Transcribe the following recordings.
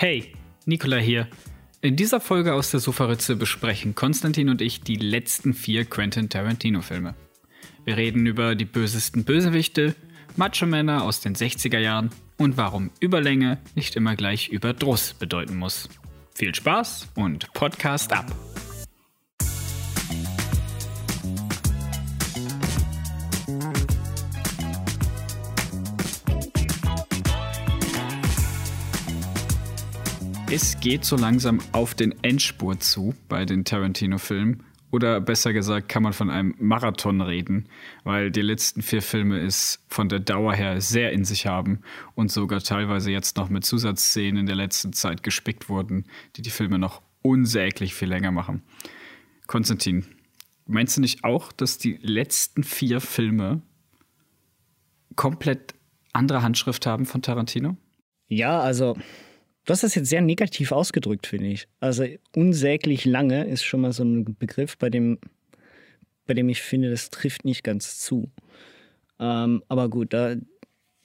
Hey, Nicola hier. In dieser Folge aus der Sofaritze besprechen Konstantin und ich die letzten vier Quentin Tarantino-Filme. Wir reden über die bösesten Bösewichte, Macho-Männer aus den 60er Jahren und warum Überlänge nicht immer gleich Überdruss bedeuten muss. Viel Spaß und Podcast ab! Es geht so langsam auf den Endspurt zu bei den Tarantino-Filmen. Oder besser gesagt, kann man von einem Marathon reden, weil die letzten vier Filme es von der Dauer her sehr in sich haben und sogar teilweise jetzt noch mit Zusatzszenen in der letzten Zeit gespickt wurden, die die Filme noch unsäglich viel länger machen. Konstantin, meinst du nicht auch, dass die letzten vier Filme komplett andere Handschrift haben von Tarantino? Ja, also Du hast das jetzt sehr negativ ausgedrückt, finde ich. Also unsäglich lange ist schon mal so ein Begriff, bei dem, bei dem ich finde, das trifft nicht ganz zu. Ähm, aber gut, da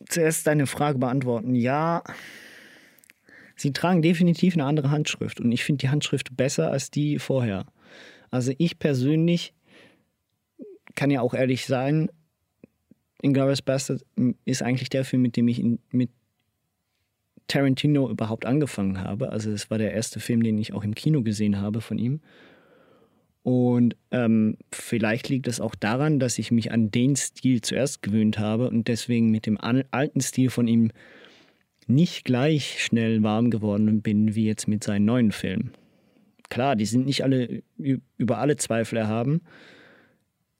zuerst deine Frage beantworten. Ja, sie tragen definitiv eine andere Handschrift und ich finde die Handschrift besser als die vorher. Also ich persönlich kann ja auch ehrlich sein, Inglourious Bastard ist eigentlich der Film, mit dem ich in, mit Tarantino überhaupt angefangen habe. Also es war der erste Film, den ich auch im Kino gesehen habe von ihm. Und ähm, vielleicht liegt es auch daran, dass ich mich an den Stil zuerst gewöhnt habe und deswegen mit dem alten Stil von ihm nicht gleich schnell warm geworden bin wie jetzt mit seinen neuen Filmen. Klar, die sind nicht alle über alle Zweifel erhaben,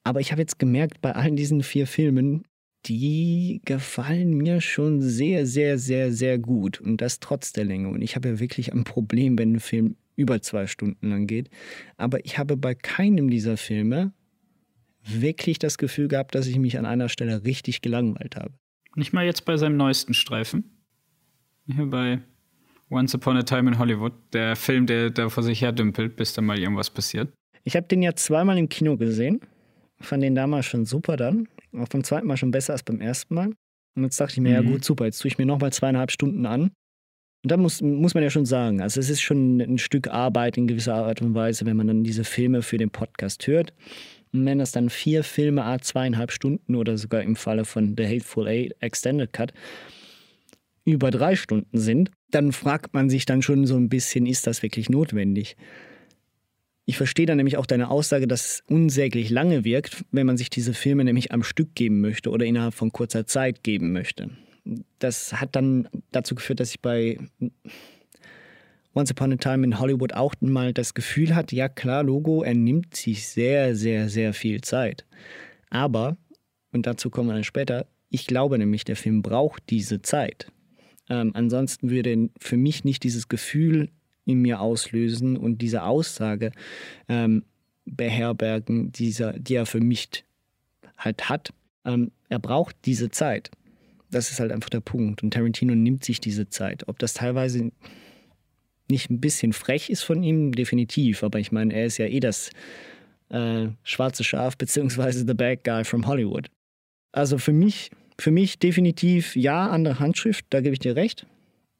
aber ich habe jetzt gemerkt, bei allen diesen vier Filmen die gefallen mir schon sehr, sehr, sehr, sehr gut. Und das trotz der Länge. Und ich habe ja wirklich ein Problem, wenn ein Film über zwei Stunden lang geht. Aber ich habe bei keinem dieser Filme wirklich das Gefühl gehabt, dass ich mich an einer Stelle richtig gelangweilt habe. Nicht mal jetzt bei seinem neuesten Streifen. Hier bei Once Upon a Time in Hollywood. Der Film, der da vor sich her dümpelt, bis da mal irgendwas passiert. Ich habe den ja zweimal im Kino gesehen. Fand den damals schon super dann. Auch beim zweiten Mal schon besser als beim ersten Mal. Und jetzt dachte ich mir, mhm. ja gut, super, jetzt tue ich mir nochmal zweieinhalb Stunden an. Und da muss, muss man ja schon sagen, also es ist schon ein Stück Arbeit in gewisser Art und Weise, wenn man dann diese Filme für den Podcast hört. Und wenn das dann vier Filme, a zweieinhalb Stunden oder sogar im Falle von The Hateful Eight Extended Cut über drei Stunden sind, dann fragt man sich dann schon so ein bisschen, ist das wirklich notwendig? Ich verstehe dann nämlich auch deine Aussage, dass es unsäglich lange wirkt, wenn man sich diese Filme nämlich am Stück geben möchte oder innerhalb von kurzer Zeit geben möchte. Das hat dann dazu geführt, dass ich bei Once Upon a Time in Hollywood auch mal das Gefühl hatte, ja klar, Logo, er nimmt sich sehr, sehr, sehr viel Zeit. Aber, und dazu kommen wir dann später, ich glaube nämlich, der Film braucht diese Zeit. Ähm, ansonsten würde für mich nicht dieses Gefühl in mir auslösen und diese Aussage ähm, beherbergen, dieser, die er für mich halt hat. Ähm, er braucht diese Zeit. Das ist halt einfach der Punkt. Und Tarantino nimmt sich diese Zeit. Ob das teilweise nicht ein bisschen frech ist von ihm, definitiv. Aber ich meine, er ist ja eh das äh, schwarze Schaf beziehungsweise the bad guy from Hollywood. Also für mich, für mich definitiv ja, andere Handschrift, da gebe ich dir recht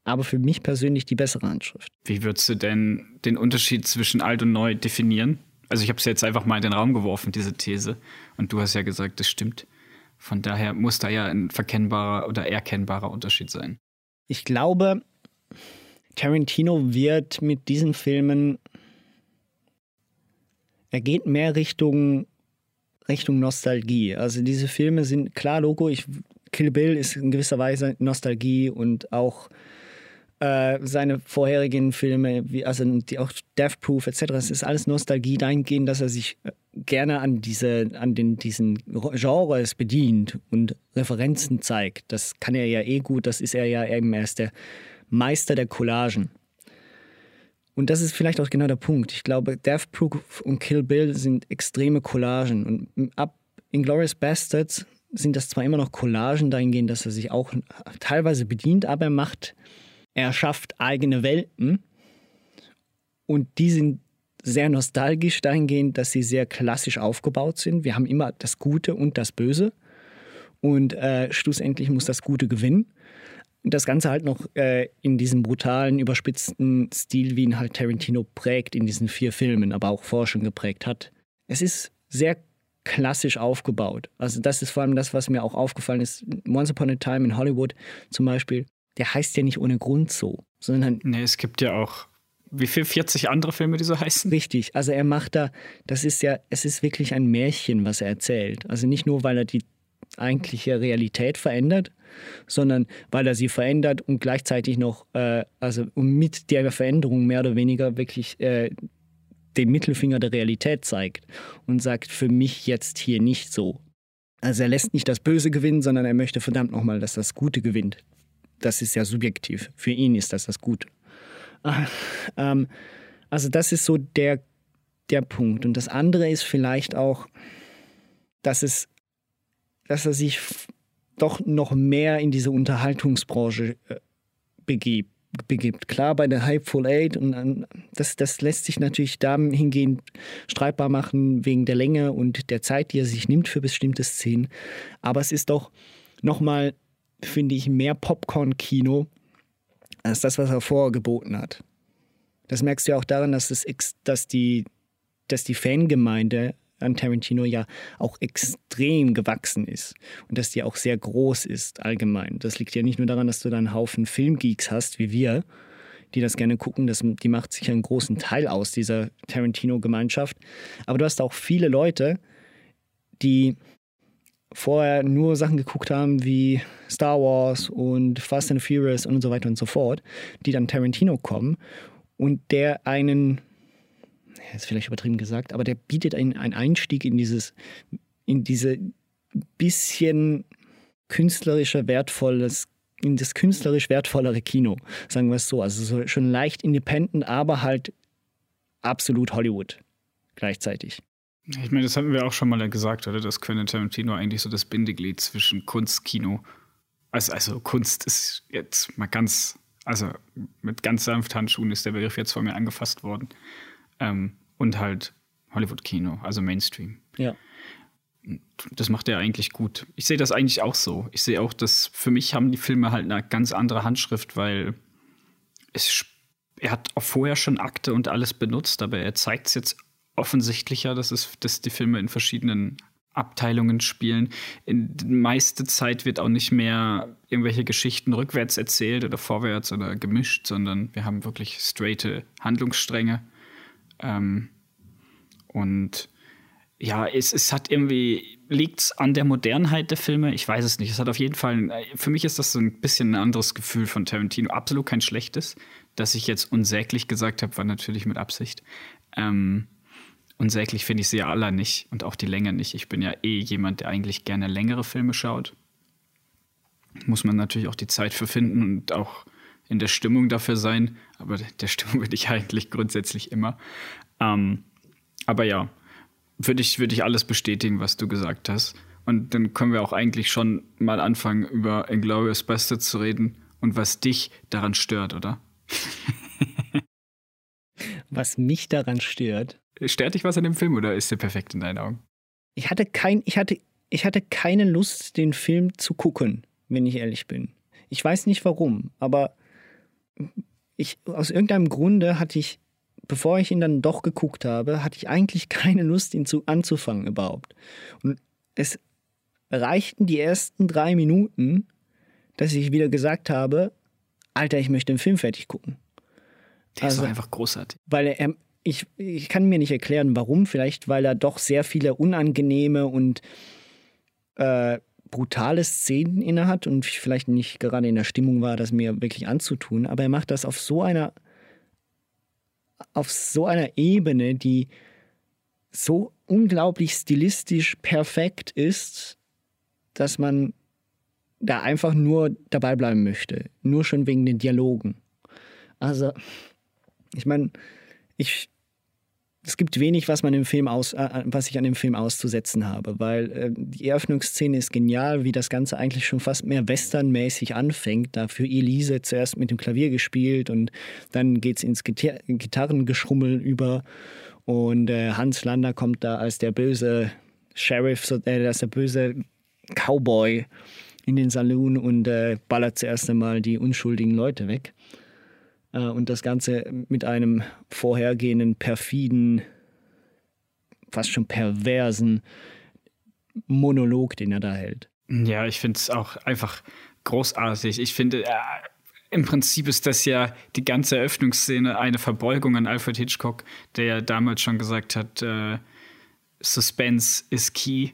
aber für mich persönlich die bessere Handschrift. Wie würdest du denn den Unterschied zwischen alt und neu definieren? Also ich habe es jetzt einfach mal in den Raum geworfen, diese These. Und du hast ja gesagt, das stimmt. Von daher muss da ja ein verkennbarer oder erkennbarer Unterschied sein. Ich glaube, Tarantino wird mit diesen Filmen, er geht mehr Richtung, Richtung Nostalgie. Also diese Filme sind, klar, Logo, ich, Kill Bill ist in gewisser Weise Nostalgie und auch äh, seine vorherigen Filme, wie, also die, auch Death Proof etc., es ist alles Nostalgie dahingehend, dass er sich äh, gerne an, diese, an den, diesen Genres bedient und Referenzen zeigt. Das kann er ja eh gut, das ist er ja eben erst der Meister der Collagen. Und das ist vielleicht auch genau der Punkt. Ich glaube, Death Proof und Kill Bill sind extreme Collagen. Und ab Inglourious Bastards sind das zwar immer noch Collagen dahingehend, dass er sich auch teilweise bedient, aber er macht er schafft eigene Welten und die sind sehr nostalgisch dahingehend, dass sie sehr klassisch aufgebaut sind. Wir haben immer das Gute und das Böse und äh, schlussendlich muss das Gute gewinnen. das Ganze halt noch äh, in diesem brutalen, überspitzten Stil, wie ihn halt Tarantino prägt in diesen vier Filmen, aber auch schon geprägt hat. Es ist sehr klassisch aufgebaut. Also das ist vor allem das, was mir auch aufgefallen ist. Once Upon a Time in Hollywood zum Beispiel, der heißt ja nicht ohne Grund so, sondern... Nee, es gibt ja auch wie viel 40 andere Filme, die so heißen? Richtig, also er macht da, das ist ja, es ist wirklich ein Märchen, was er erzählt. Also nicht nur, weil er die eigentliche Realität verändert, sondern weil er sie verändert und gleichzeitig noch, äh, also mit der Veränderung mehr oder weniger wirklich äh, den Mittelfinger der Realität zeigt und sagt, für mich jetzt hier nicht so. Also er lässt nicht das Böse gewinnen, sondern er möchte verdammt nochmal, dass das Gute gewinnt. Das ist ja subjektiv. Für ihn ist das das Gute. Ähm, also das ist so der, der Punkt. Und das andere ist vielleicht auch, dass, es, dass er sich doch noch mehr in diese Unterhaltungsbranche äh, begibt. begibt. Klar, bei der Hypeful Eight, und das, das lässt sich natürlich dahingehend streitbar machen wegen der Länge und der Zeit, die er sich nimmt für bestimmte Szenen. Aber es ist doch nochmal, finde ich, mehr Popcorn-Kino als das, was er vorher geboten hat. Das merkst du ja auch daran, dass, das, dass, die, dass die Fangemeinde an Tarantino ja auch extrem gewachsen ist und dass die auch sehr groß ist allgemein. Das liegt ja nicht nur daran, dass du da einen Haufen Filmgeeks hast, wie wir, die das gerne gucken. Das, die macht sich einen großen Teil aus, dieser Tarantino-Gemeinschaft. Aber du hast auch viele Leute, die vorher nur Sachen geguckt haben wie Star Wars und Fast and Furious und so weiter und so fort, die dann Tarantino kommen und der einen ist vielleicht übertrieben gesagt, aber der bietet einen, einen Einstieg in dieses, in diese bisschen künstlerischer wertvolles, in das künstlerisch wertvollere Kino, sagen wir es so. Also so schon leicht independent, aber halt absolut Hollywood gleichzeitig. Ich meine, das hatten wir auch schon mal gesagt, oder? Dass Quentin Tarantino eigentlich so das Bindeglied zwischen Kunst, Kino. Also, also Kunst ist jetzt mal ganz, also mit ganz sanft Handschuhen ist der Begriff jetzt von mir angefasst worden. Ähm, und halt Hollywood-Kino, also Mainstream. Ja. Das macht er eigentlich gut. Ich sehe das eigentlich auch so. Ich sehe auch, dass für mich haben die Filme halt eine ganz andere Handschrift, weil es, er hat auch vorher schon Akte und alles benutzt, aber er zeigt es jetzt offensichtlicher, dass, es, dass die Filme in verschiedenen Abteilungen spielen. In meiste Zeit wird auch nicht mehr irgendwelche Geschichten rückwärts erzählt oder vorwärts oder gemischt, sondern wir haben wirklich straighte Handlungsstränge. Ähm, und ja, es, es hat irgendwie, liegt es an der Modernheit der Filme? Ich weiß es nicht. Es hat auf jeden Fall, für mich ist das so ein bisschen ein anderes Gefühl von Tarantino. Absolut kein schlechtes. Dass ich jetzt unsäglich gesagt habe, war natürlich mit Absicht. Ähm, unsäglich finde ich sie ja alle nicht und auch die Länge nicht. Ich bin ja eh jemand, der eigentlich gerne längere Filme schaut. Muss man natürlich auch die Zeit für finden und auch in der Stimmung dafür sein. Aber der Stimmung bin ich eigentlich grundsätzlich immer. Ähm, aber ja, würde ich, würd ich alles bestätigen, was du gesagt hast. Und dann können wir auch eigentlich schon mal anfangen, über Inglourious Bastards zu reden und was dich daran stört, oder? was mich daran stört? Stört dich was an dem Film oder ist der perfekt in deinen Augen? Ich hatte, kein, ich, hatte, ich hatte keine Lust, den Film zu gucken, wenn ich ehrlich bin. Ich weiß nicht warum, aber ich, aus irgendeinem Grunde hatte ich bevor ich ihn dann doch geguckt habe, hatte ich eigentlich keine Lust, ihn zu, anzufangen überhaupt. Und es reichten die ersten drei Minuten, dass ich wieder gesagt habe, Alter, ich möchte den Film fertig gucken. Der also, ist einfach großartig. Weil er, ich, ich kann mir nicht erklären, warum. Vielleicht, weil er doch sehr viele unangenehme und äh, brutale Szenen innehat und vielleicht nicht gerade in der Stimmung war, das mir wirklich anzutun. Aber er macht das auf so einer auf so einer Ebene, die so unglaublich stilistisch perfekt ist, dass man da einfach nur dabei bleiben möchte. Nur schon wegen den Dialogen. Also, ich meine, ich, es gibt wenig, was man im Film aus, äh, was ich an dem Film auszusetzen habe, weil äh, die Eröffnungsszene ist genial, wie das Ganze eigentlich schon fast mehr westernmäßig anfängt. Dafür Elise zuerst mit dem Klavier gespielt und dann geht es ins Gitar Gitarrengeschrummel über und äh, Hans Lander kommt da als der böse Sheriff, äh, als der böse Cowboy in den Saloon und äh, ballert zuerst einmal die unschuldigen Leute weg. Äh, und das Ganze mit einem vorhergehenden, perfiden, fast schon perversen Monolog, den er da hält. Ja, ich finde es auch einfach großartig. Ich finde, äh, im Prinzip ist das ja die ganze Eröffnungsszene eine Verbeugung an Alfred Hitchcock, der ja damals schon gesagt hat, äh, Suspense ist key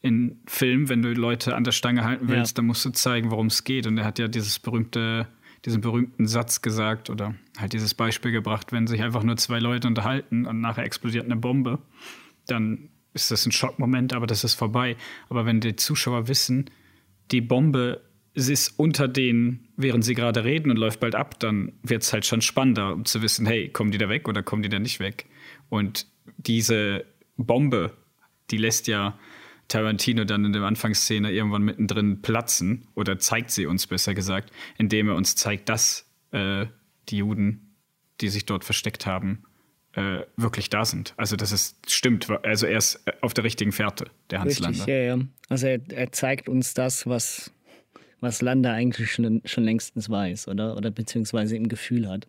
in Film. Wenn du Leute an der Stange halten willst, ja. dann musst du zeigen, worum es geht. Und er hat ja dieses berühmte, diesen berühmten Satz gesagt oder halt dieses Beispiel gebracht, wenn sich einfach nur zwei Leute unterhalten und nachher explodiert eine Bombe, dann ist das ein Schockmoment, aber das ist vorbei. Aber wenn die Zuschauer wissen, die Bombe ist unter denen, während sie gerade reden und läuft bald ab, dann wird es halt schon spannender, um zu wissen, hey, kommen die da weg oder kommen die da nicht weg? Und diese Bombe, die lässt ja Tarantino dann in der Anfangsszene irgendwann mittendrin platzen oder zeigt sie uns besser gesagt, indem er uns zeigt, dass äh, die Juden, die sich dort versteckt haben, äh, wirklich da sind. Also dass es stimmt. Also er ist auf der richtigen Fährte, der Hans Richtig, Lander. Ja, ja. Also er, er zeigt uns das, was was Landa eigentlich schon, schon längstens weiß, oder? Oder beziehungsweise im Gefühl hat.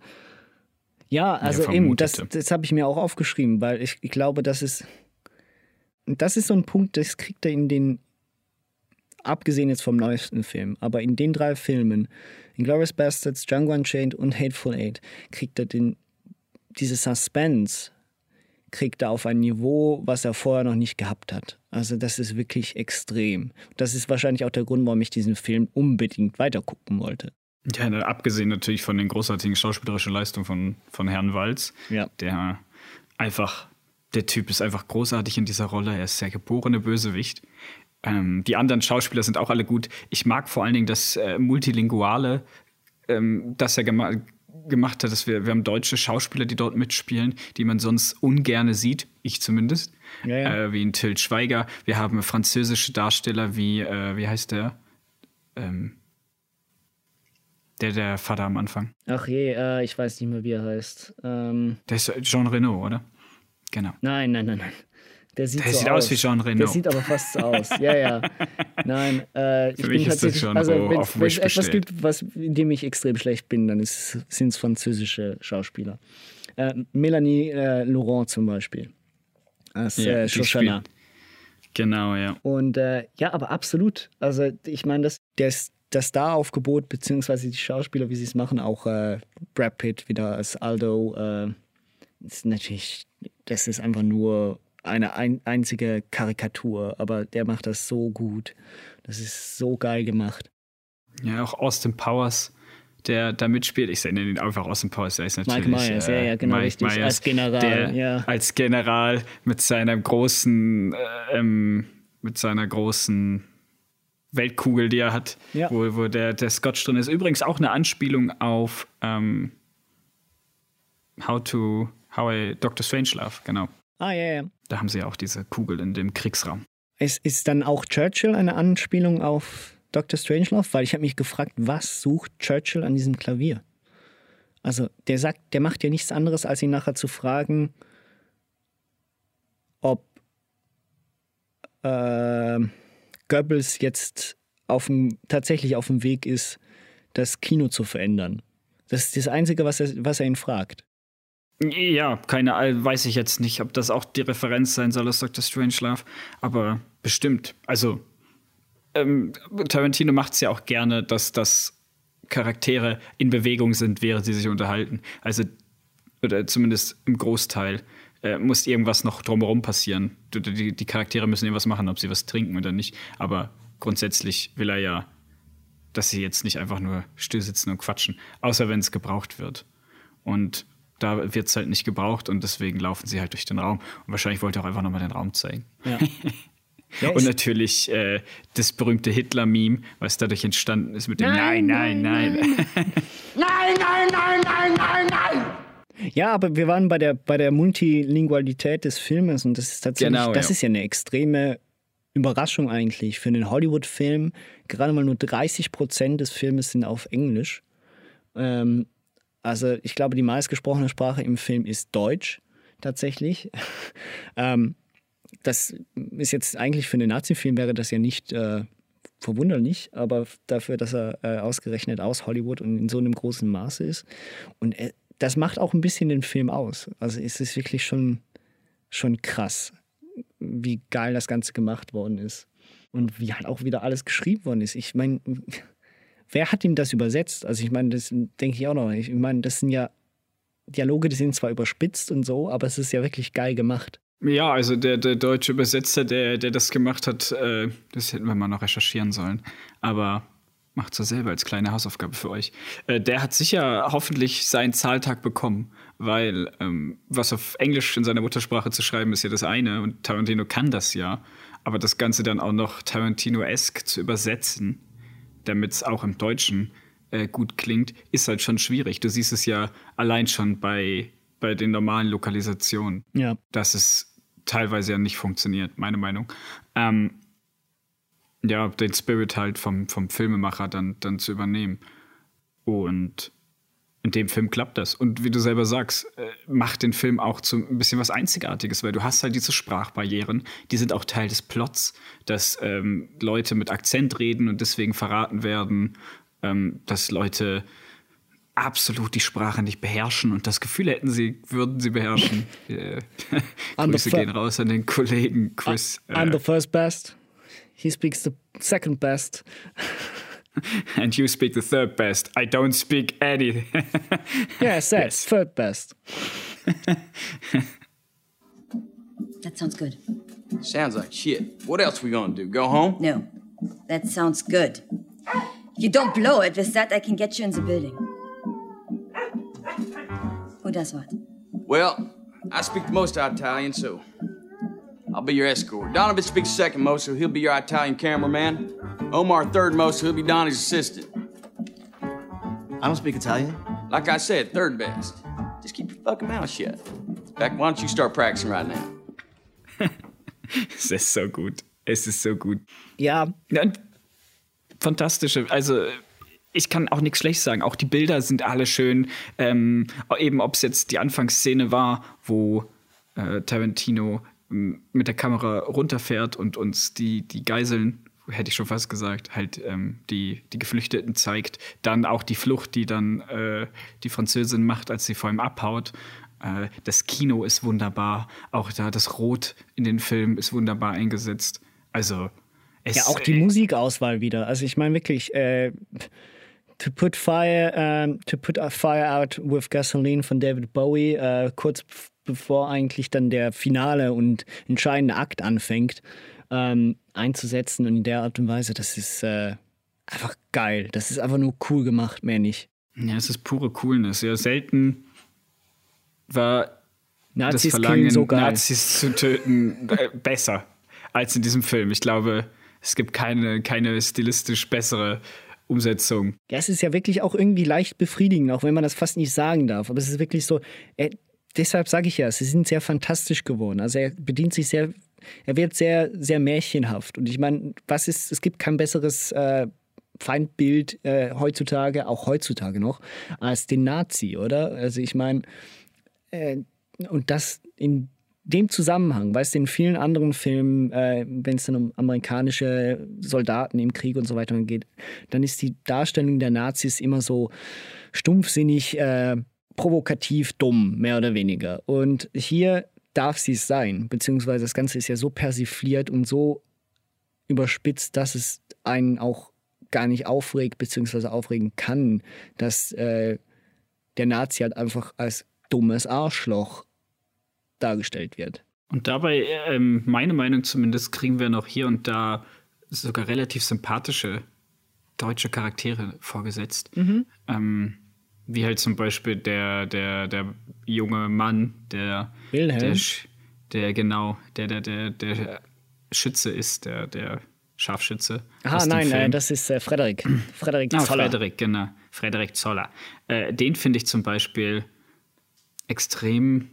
Ja, also ja, eben, das, das habe ich mir auch aufgeschrieben, weil ich, ich glaube, das ist, das ist so ein Punkt, das kriegt er in den, abgesehen jetzt vom neuesten Film, aber in den drei Filmen, in Glorious Bastards, Django Unchained und Hateful Eight, kriegt er den, diese Suspense kriegt er auf ein Niveau, was er vorher noch nicht gehabt hat. Also das ist wirklich extrem. Das ist wahrscheinlich auch der Grund, warum ich diesen Film unbedingt weitergucken wollte. Ja, abgesehen natürlich von den großartigen schauspielerischen Leistungen von, von Herrn Walz, ja. der einfach, der Typ ist einfach großartig in dieser Rolle. Er ist der geborene Bösewicht. Ähm, die anderen Schauspieler sind auch alle gut. Ich mag vor allen Dingen das äh, Multilinguale, ähm, das er gemacht gemacht hat, dass wir, wir haben deutsche Schauspieler, die dort mitspielen, die man sonst ungerne sieht, ich zumindest, ja, ja. Äh, wie ein Till Schweiger. Wir haben französische Darsteller wie, äh, wie heißt der? Ähm, der, der Vater am Anfang. Ach je, äh, ich weiß nicht mehr, wie er heißt. Ähm, der ist Jean Reno, oder? Genau. Nein, nein, nein, nein. Der sieht, der so sieht aus. wie Jean Reno. Der sieht aber fast so aus. Ja, ja. Nein, äh, ich Für mich ist das schon also, wenn es etwas gibt, was, in dem ich extrem schlecht bin, dann sind es französische Schauspieler. Äh, Melanie äh, Laurent zum Beispiel. Als ja, äh, Shoshana. Genau, ja. Und äh, ja, aber absolut. Also ich meine, das, das, das Star-Aufgebot, beziehungsweise die Schauspieler, wie sie es machen, auch äh, Brad Pitt wieder als Aldo, äh, ist natürlich, das ist einfach nur eine ein, einzige Karikatur, aber der macht das so gut. Das ist so geil gemacht. Ja, auch Austin Powers, der da mitspielt. Ich nenne ihn einfach Austin Powers, der ist natürlich. Mike Myers, äh, ja, ja, genau, Mike richtig. Myers, als General, der ja. Als General mit seiner großen, äh, ähm, mit seiner großen Weltkugel, die er hat, ja. wo, wo der, der Scotch drin ist. Übrigens auch eine Anspielung auf ähm, How to How I Dr. Strangelove, genau. Ah, ja, ja. Da haben sie ja auch diese Kugel in dem Kriegsraum. Ist, ist dann auch Churchill eine Anspielung auf Dr. Strangelove? Weil ich habe mich gefragt, was sucht Churchill an diesem Klavier? Also der sagt, der macht ja nichts anderes, als ihn nachher zu fragen, ob äh, Goebbels jetzt auf dem, tatsächlich auf dem Weg ist, das Kino zu verändern. Das ist das Einzige, was er, was er ihn fragt. Ja, keine, weiß ich jetzt nicht, ob das auch die Referenz sein soll aus Dr. Strangelove, aber bestimmt. Also, ähm, Tarantino macht es ja auch gerne, dass das Charaktere in Bewegung sind, während sie sich unterhalten. Also, oder zumindest im Großteil äh, muss irgendwas noch drumherum passieren. Die, die, die Charaktere müssen irgendwas machen, ob sie was trinken oder nicht. Aber grundsätzlich will er ja, dass sie jetzt nicht einfach nur still sitzen und quatschen, außer wenn es gebraucht wird. Und da wird es halt nicht gebraucht und deswegen laufen sie halt durch den Raum. Und wahrscheinlich wollte er auch einfach nochmal den Raum zeigen. Ja. Ja, und natürlich äh, das berühmte Hitler-Meme, was dadurch entstanden ist mit dem Nein, nein, nein. Nein, nein, nein, nein, nein, nein, nein. Ja, aber wir waren bei der, bei der Multilingualität des Filmes und das ist tatsächlich, genau, das ja. ist ja eine extreme Überraschung eigentlich für einen Hollywood-Film. Gerade mal nur 30 Prozent des Filmes sind auf Englisch. Ähm, also ich glaube, die meistgesprochene Sprache im Film ist Deutsch tatsächlich. ähm, das ist jetzt eigentlich für einen Nazi-Film wäre das ja nicht äh, verwunderlich, aber dafür, dass er äh, ausgerechnet aus Hollywood und in so einem großen Maße ist. Und er, das macht auch ein bisschen den Film aus. Also es ist wirklich schon, schon krass, wie geil das Ganze gemacht worden ist. Und wie halt auch wieder alles geschrieben worden ist. Ich meine, wer hat ihm das übersetzt? Also ich meine, das denke ich auch noch. Ich meine, das sind ja Dialoge, die sind zwar überspitzt und so, aber es ist ja wirklich geil gemacht. Ja, also der, der deutsche Übersetzer, der, der das gemacht hat, äh, das hätten wir mal noch recherchieren sollen. Aber macht es selber als kleine Hausaufgabe für euch. Äh, der hat sicher hoffentlich seinen Zahltag bekommen, weil ähm, was auf Englisch in seiner Muttersprache zu schreiben ist ja das eine und Tarantino kann das ja, aber das Ganze dann auch noch Tarantino-esk zu übersetzen, damit es auch im Deutschen äh, gut klingt, ist halt schon schwierig. Du siehst es ja allein schon bei, bei den normalen Lokalisationen, ja. dass es teilweise ja nicht funktioniert, meine Meinung. Ähm, ja, den Spirit halt vom, vom Filmemacher dann, dann zu übernehmen. Und in dem Film klappt das. Und wie du selber sagst, äh, macht den Film auch zu ein bisschen was Einzigartiges, weil du hast halt diese Sprachbarrieren, die sind auch Teil des Plots, dass ähm, Leute mit Akzent reden und deswegen verraten werden, ähm, dass Leute absolut die Sprache nicht beherrschen und das Gefühl hätten, sie würden sie beherrschen. äh, Grüße gehen raus an den Kollegen Chris. I'm the äh, first best. He speaks the second best. and you speak the third best. I don't speak any. yes, yes, third best. that sounds good. Sounds like shit. What else we gonna do? Go home? No, that sounds good. If you don't blow it with that, I can get you in the building. Who does what? Well, I speak the most Italian, so I'll be your escort. Donovan speaks second most, so he'll be your Italian cameraman. Omar third most, he'll be Donnie's assistant. I don't speak Italian. Like I said, third best. Just keep your fucking mouth shut. In fact, why don't you start practicing right now? es ist so gut. Es ist so gut. Ja. Fantastische, also ich kann auch nichts schlecht sagen. Auch die Bilder sind alle schön. Ähm, eben ob es jetzt die Anfangsszene war, wo äh, Tarantino mit der Kamera runterfährt und uns die, die Geiseln, hätte ich schon fast gesagt, halt ähm, die, die Geflüchteten zeigt. Dann auch die Flucht, die dann äh, die Französin macht, als sie vor ihm abhaut. Äh, das Kino ist wunderbar. Auch da das Rot in den Film ist wunderbar eingesetzt. Also es, Ja, auch die äh, Musikauswahl wieder. Also ich meine wirklich, äh, To Put Fire, um, To Put a Fire Out with Gasoline von David Bowie, uh, kurz bevor eigentlich dann der finale und entscheidende Akt anfängt, ähm, einzusetzen. Und in der Art und Weise, das ist äh, einfach geil. Das ist einfach nur cool gemacht, mehr nicht. Ja, es ist pure Coolness. Ja, selten war Nazis das Verlangen, so Nazis zu töten, äh, besser als in diesem Film. Ich glaube, es gibt keine, keine stilistisch bessere Umsetzung. Ja, es ist ja wirklich auch irgendwie leicht befriedigend, auch wenn man das fast nicht sagen darf. Aber es ist wirklich so, er, deshalb sage ich ja, sie sind sehr fantastisch geworden. Also er bedient sich sehr, er wird sehr, sehr märchenhaft. Und ich meine, was ist, es gibt kein besseres äh, Feindbild äh, heutzutage, auch heutzutage noch, als den Nazi, oder? Also ich meine, äh, und das in dem Zusammenhang, weißt du, in vielen anderen Filmen, äh, wenn es dann um amerikanische Soldaten im Krieg und so weiter geht, dann ist die Darstellung der Nazis immer so stumpfsinnig, äh, provokativ dumm, mehr oder weniger. Und hier darf sie es sein, beziehungsweise das Ganze ist ja so persifliert und so überspitzt, dass es einen auch gar nicht aufregt, beziehungsweise aufregen kann, dass äh, der Nazi halt einfach als dummes Arschloch dargestellt wird. Und dabei, ähm, meine Meinung zumindest, kriegen wir noch hier und da sogar relativ sympathische deutsche Charaktere vorgesetzt. Mhm. Ähm, wie halt zum Beispiel der, der, der junge Mann, der, Wilhelm. der, der genau, der, der, der, der Schütze ist, der, der Scharfschütze. Ah, nein, nein, das ist äh, Frederik. Frederik ah, Zoller. Ah, Frederik, genau. Frederik Zoller. Äh, den finde ich zum Beispiel extrem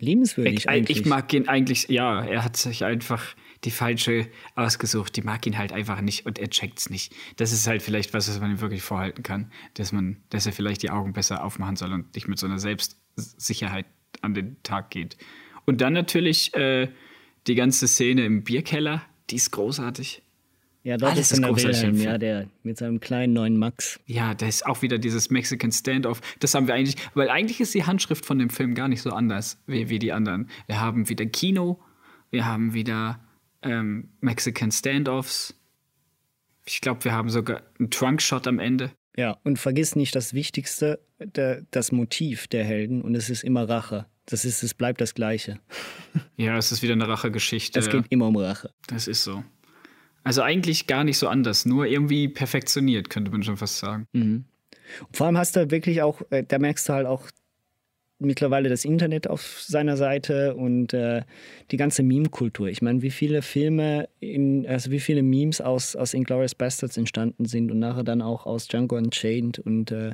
liebenswürdig. Ich, eigentlich. ich mag ihn eigentlich, ja, er hat sich einfach die falsche ausgesucht. Die mag ihn halt einfach nicht und er checkt es nicht. Das ist halt vielleicht was, was man ihm wirklich vorhalten kann, dass man, dass er vielleicht die Augen besser aufmachen soll und nicht mit so einer Selbstsicherheit an den Tag geht. Und dann natürlich äh, die ganze Szene im Bierkeller, die ist großartig. Ja, dort Alles ist ist der Wilhelm, Film. ja, der mit seinem kleinen neuen Max. Ja, da ist auch wieder dieses Mexican Standoff. Das haben wir eigentlich, weil eigentlich ist die Handschrift von dem Film gar nicht so anders wie, wie die anderen. Wir haben wieder Kino, wir haben wieder ähm, Mexican Standoffs. Ich glaube, wir haben sogar einen Trunkshot am Ende. Ja, und vergiss nicht das Wichtigste, der, das Motiv der Helden und es ist immer Rache. Das ist, es bleibt das Gleiche. Ja, es ist wieder eine Rachegeschichte. Es geht immer um Rache. Das ist so. Also eigentlich gar nicht so anders, nur irgendwie perfektioniert, könnte man schon fast sagen. Und vor allem hast du wirklich auch, äh, da merkst du halt auch mittlerweile das Internet auf seiner Seite und äh, die ganze Meme-Kultur. Ich meine, wie viele Filme, in, also wie viele Memes aus, aus Inglourious Bastards entstanden sind und nachher dann auch aus Django Unchained und äh,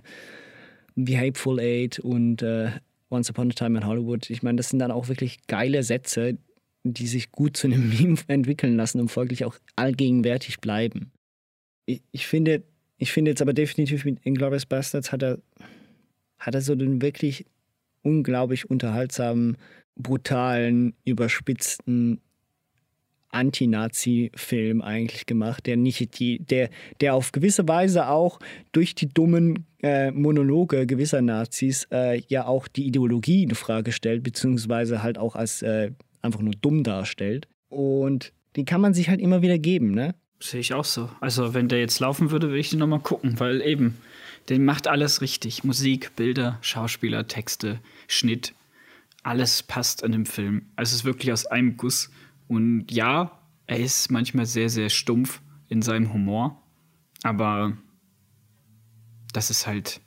The Hateful Eight und äh, Once Upon a Time in Hollywood. Ich meine, das sind dann auch wirklich geile Sätze, die sich gut zu einem Meme entwickeln lassen und folglich auch allgegenwärtig bleiben. Ich, ich finde, ich finde jetzt aber definitiv mit Inglourious Bastards hat er, hat er so den wirklich unglaublich unterhaltsamen, brutalen, überspitzten Anti-Nazi-Film eigentlich gemacht, der nicht die, der, der auf gewisse Weise auch durch die dummen äh, Monologe gewisser Nazis äh, ja auch die Ideologie in Frage stellt, beziehungsweise halt auch als äh, einfach nur dumm darstellt. Und die kann man sich halt immer wieder geben, ne? Sehe ich auch so. Also, wenn der jetzt laufen würde, würde ich den nochmal gucken, weil eben, der macht alles richtig. Musik, Bilder, Schauspieler, Texte, Schnitt. Alles passt an dem Film. Also, es ist wirklich aus einem Guss. Und ja, er ist manchmal sehr, sehr stumpf in seinem Humor. Aber das ist halt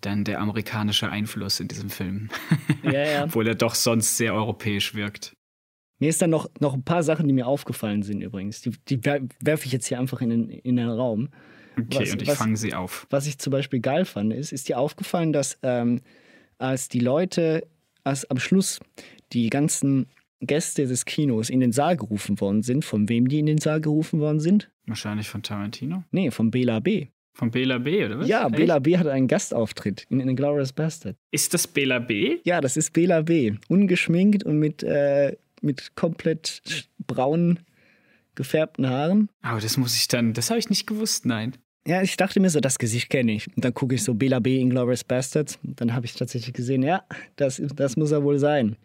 dann der amerikanische Einfluss in diesem Film. Ja, ja. Obwohl er doch sonst sehr europäisch wirkt. Mir ist dann noch, noch ein paar Sachen, die mir aufgefallen sind übrigens. Die, die wer- werfe ich jetzt hier einfach in den, in den Raum. Okay, Was- und ich fange sie auf. Was ich zum Beispiel geil fand, ist, ist dir aufgefallen, dass ähm, als die Leute, als am Schluss die ganzen Gäste des Kinos in den Saal gerufen worden sind, von wem die in den Saal gerufen worden sind? Wahrscheinlich von Tarantino. Nee, von Bela B. Von Bela B, oder was? Ja, Echt? Bela B hatte einen Gastauftritt in Inglourious Bastard. Ist das Bela B? Ja, das ist Bela B. Ungeschminkt und mit, äh, mit komplett sch- braun gefärbten Haaren. Aber das muss ich dann, das habe ich nicht gewusst, nein. Ja, ich dachte mir so, das Gesicht kenne ich. Und dann gucke ich so Bela B. Inglourious Bastards. Und dann habe ich tatsächlich gesehen, ja, das, das muss er wohl sein.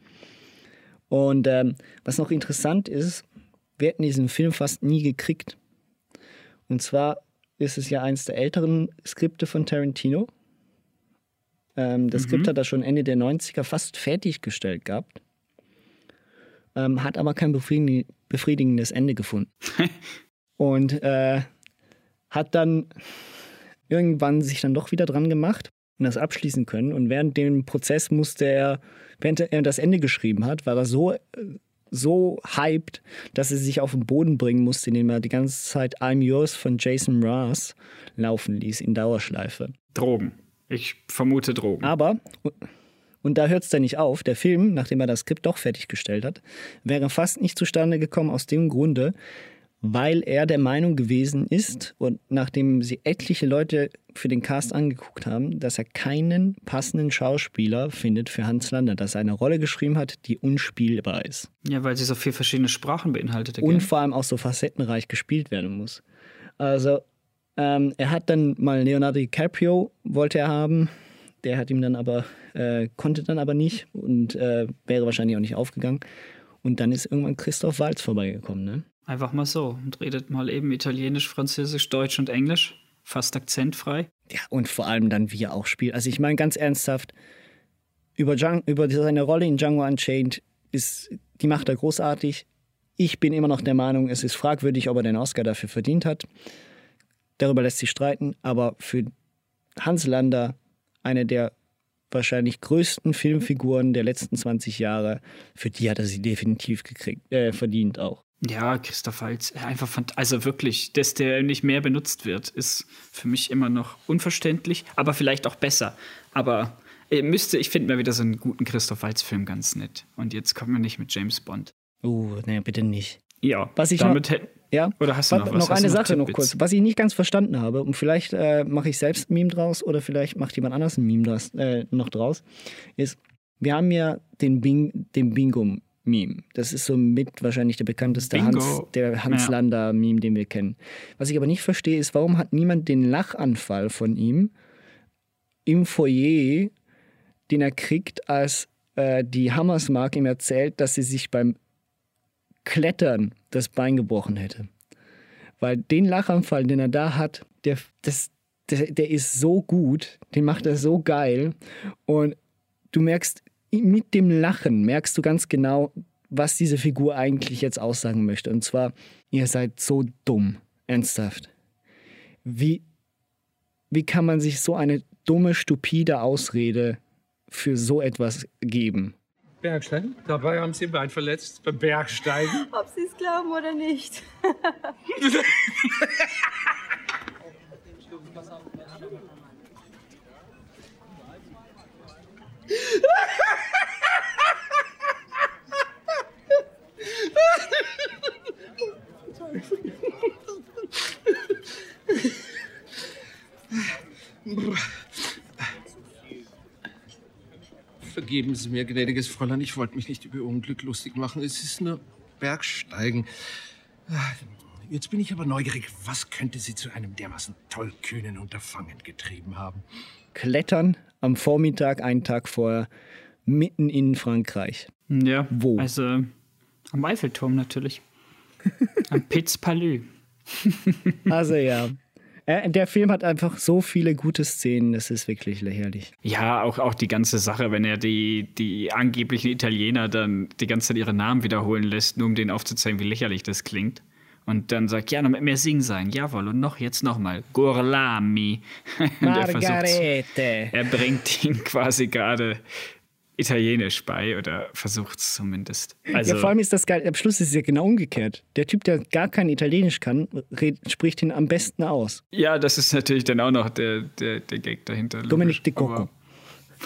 Und ähm, was noch interessant ist, wir hätten diesen Film fast nie gekriegt. Und zwar ist es ja eins der älteren Skripte von Tarantino. Ähm, das Skript hat er schon Ende der 90er fast fertiggestellt gehabt. Ähm, hat aber kein befriedi- befriedigendes Ende gefunden. Und äh, hat dann irgendwann sich dann doch wieder dran gemacht und das abschließen können. Und während dem Prozess musste er, während er das Ende geschrieben hat, war er so, so hyped, dass er sich auf den Boden bringen musste, indem er die ganze Zeit I'm Yours von Jason Mraz laufen ließ in Dauerschleife. Drogen. Ich vermute Drogen. Aber, und da hört es dann nicht auf, der Film, nachdem er das Skript doch fertiggestellt hat, wäre fast nicht zustande gekommen aus dem Grunde, weil er der Meinung gewesen ist und nachdem sie etliche Leute für den Cast angeguckt haben, dass er keinen passenden Schauspieler findet für Hans Lander, dass er eine Rolle geschrieben hat, die unspielbar ist Ja, weil sie so vier verschiedene Sprachen beinhaltete. und gell? vor allem auch so facettenreich gespielt werden muss. Also ähm, er hat dann mal Leonardo DiCaprio wollte er haben, der hat ihm dann aber äh, konnte dann aber nicht und äh, wäre wahrscheinlich auch nicht aufgegangen. Und dann ist irgendwann Christoph Waltz vorbeigekommen, ne? Einfach mal so und redet mal eben Italienisch, Französisch, Deutsch und Englisch. Fast akzentfrei. Ja, und vor allem dann, wie er auch spielt. Also ich meine ganz ernsthaft, über, Django, über seine Rolle in Django Unchained ist, die macht er großartig. Ich bin immer noch der Meinung, es ist fragwürdig, ob er den Oscar dafür verdient hat. Darüber lässt sich streiten, aber für Hans Lander, eine der wahrscheinlich größten Filmfiguren der letzten 20 Jahre, für die hat er sie definitiv gekriegt, äh, verdient auch. Ja, Christoph Waltz, einfach fand, also wirklich, dass der nicht mehr benutzt wird, ist für mich immer noch unverständlich, aber vielleicht auch besser. Aber äh, müsste, ich finde mal wieder so einen guten Christoph Waltz-Film ganz nett. Und jetzt kommen wir nicht mit James Bond. Uh, nee, bitte nicht. Ja, Was ich damit hätten. Ja. Oder hast du noch? Noch eine Sache noch kurz, was ich nicht ganz verstanden habe und vielleicht äh, mache ich selbst ein Meme draus oder vielleicht macht jemand anders ein Meme draus, äh, noch draus, ist, wir haben ja den, Bing, den Bingo Meme. Das ist so mit wahrscheinlich der bekannteste Hans, der Hans ja. Lander Meme, den wir kennen. Was ich aber nicht verstehe, ist, warum hat niemand den Lachanfall von ihm im Foyer, den er kriegt, als äh, die Hammersmark ihm erzählt, dass sie sich beim Klettern das Bein gebrochen hätte. Weil den Lachanfall, den er da hat, der, das, der, der ist so gut, den macht er so geil. Und du merkst, mit dem Lachen merkst du ganz genau, was diese Figur eigentlich jetzt aussagen möchte. Und zwar, ihr seid so dumm. Ernsthaft. Wie, wie kann man sich so eine dumme, stupide Ausrede für so etwas geben? Bergsteigen? Dabei haben Sie ein Bein verletzt beim Bergsteigen. Ob Sie es glauben oder nicht. Vergeben Sie mir, gnädiges Fräulein, ich wollte mich nicht über Ihr Unglück lustig machen. Es ist nur Bergsteigen. Jetzt bin ich aber neugierig. Was könnte Sie zu einem dermaßen tollkühnen Unterfangen getrieben haben? Klettern am Vormittag, einen Tag vorher, mitten in Frankreich. Ja. Wo? Also am Eiffelturm natürlich. am Piz Palais. also ja. Äh, der Film hat einfach so viele gute Szenen, das ist wirklich lächerlich. Ja, auch, auch die ganze Sache, wenn er die, die angeblichen Italiener dann die ganze Zeit ihre Namen wiederholen lässt, nur um denen aufzuzeigen, wie lächerlich das klingt. Und dann sagt, ja, noch mit mehr Sing sein. Jawohl, und noch jetzt nochmal. Gorlami. Margarete. er bringt ihn quasi gerade Italienisch bei oder versucht es zumindest. Also, ja, vor allem ist das geil. Am Schluss ist es ja genau umgekehrt. Der Typ, der gar kein Italienisch kann, red, spricht ihn am besten aus. Ja, das ist natürlich dann auch noch der, der, der Gag dahinter. Dominic Di Coco.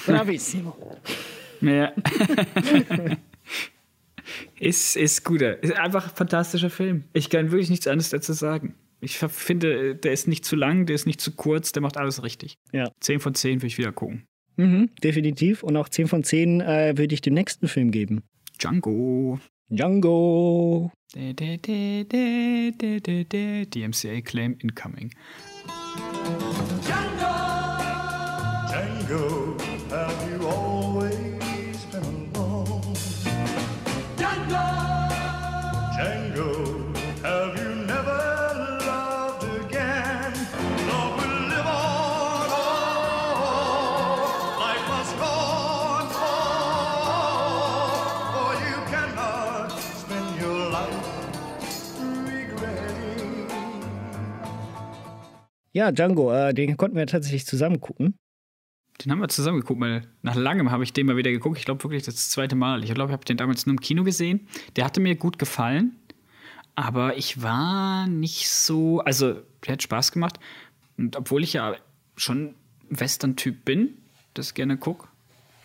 Bravissimo. Ja. ist, ist guter. Ist einfach ein fantastischer Film. Ich kann wirklich nichts anderes dazu sagen. Ich finde, der ist nicht zu lang, der ist nicht zu kurz, der macht alles richtig. Ja. 10 von 10 würde ich wieder gucken. Mhm, definitiv. Und auch 10 von 10 äh, würde ich dem nächsten Film geben. Django. Django. DMCA Claim Incoming. Django. Django, Ja, Django, äh, den konnten wir tatsächlich zusammen gucken. Den haben wir zusammen geguckt, weil nach langem habe ich den mal wieder geguckt. Ich glaube wirklich das zweite Mal. Ich glaube, ich habe den damals nur im Kino gesehen. Der hatte mir gut gefallen, aber ich war nicht so. Also, der hat Spaß gemacht. Und obwohl ich ja schon Western-Typ bin, das gerne gucke,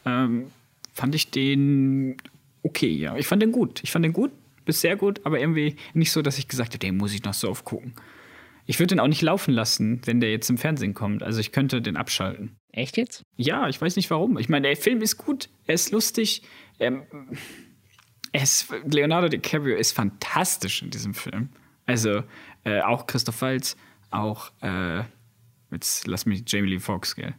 ähm, fand ich den okay, ja. Ich fand den gut. Ich fand den gut, bis sehr gut, aber irgendwie nicht so, dass ich gesagt habe, den muss ich noch so oft gucken. Ich würde den auch nicht laufen lassen, wenn der jetzt im Fernsehen kommt. Also ich könnte den abschalten. Echt jetzt? Ja, ich weiß nicht warum. Ich meine, der Film ist gut, er ist lustig. Ähm, er ist, Leonardo DiCaprio ist fantastisch in diesem Film. Also äh, auch Christoph Waltz, auch äh, jetzt lass mich Jamie Lee Foxx, gell?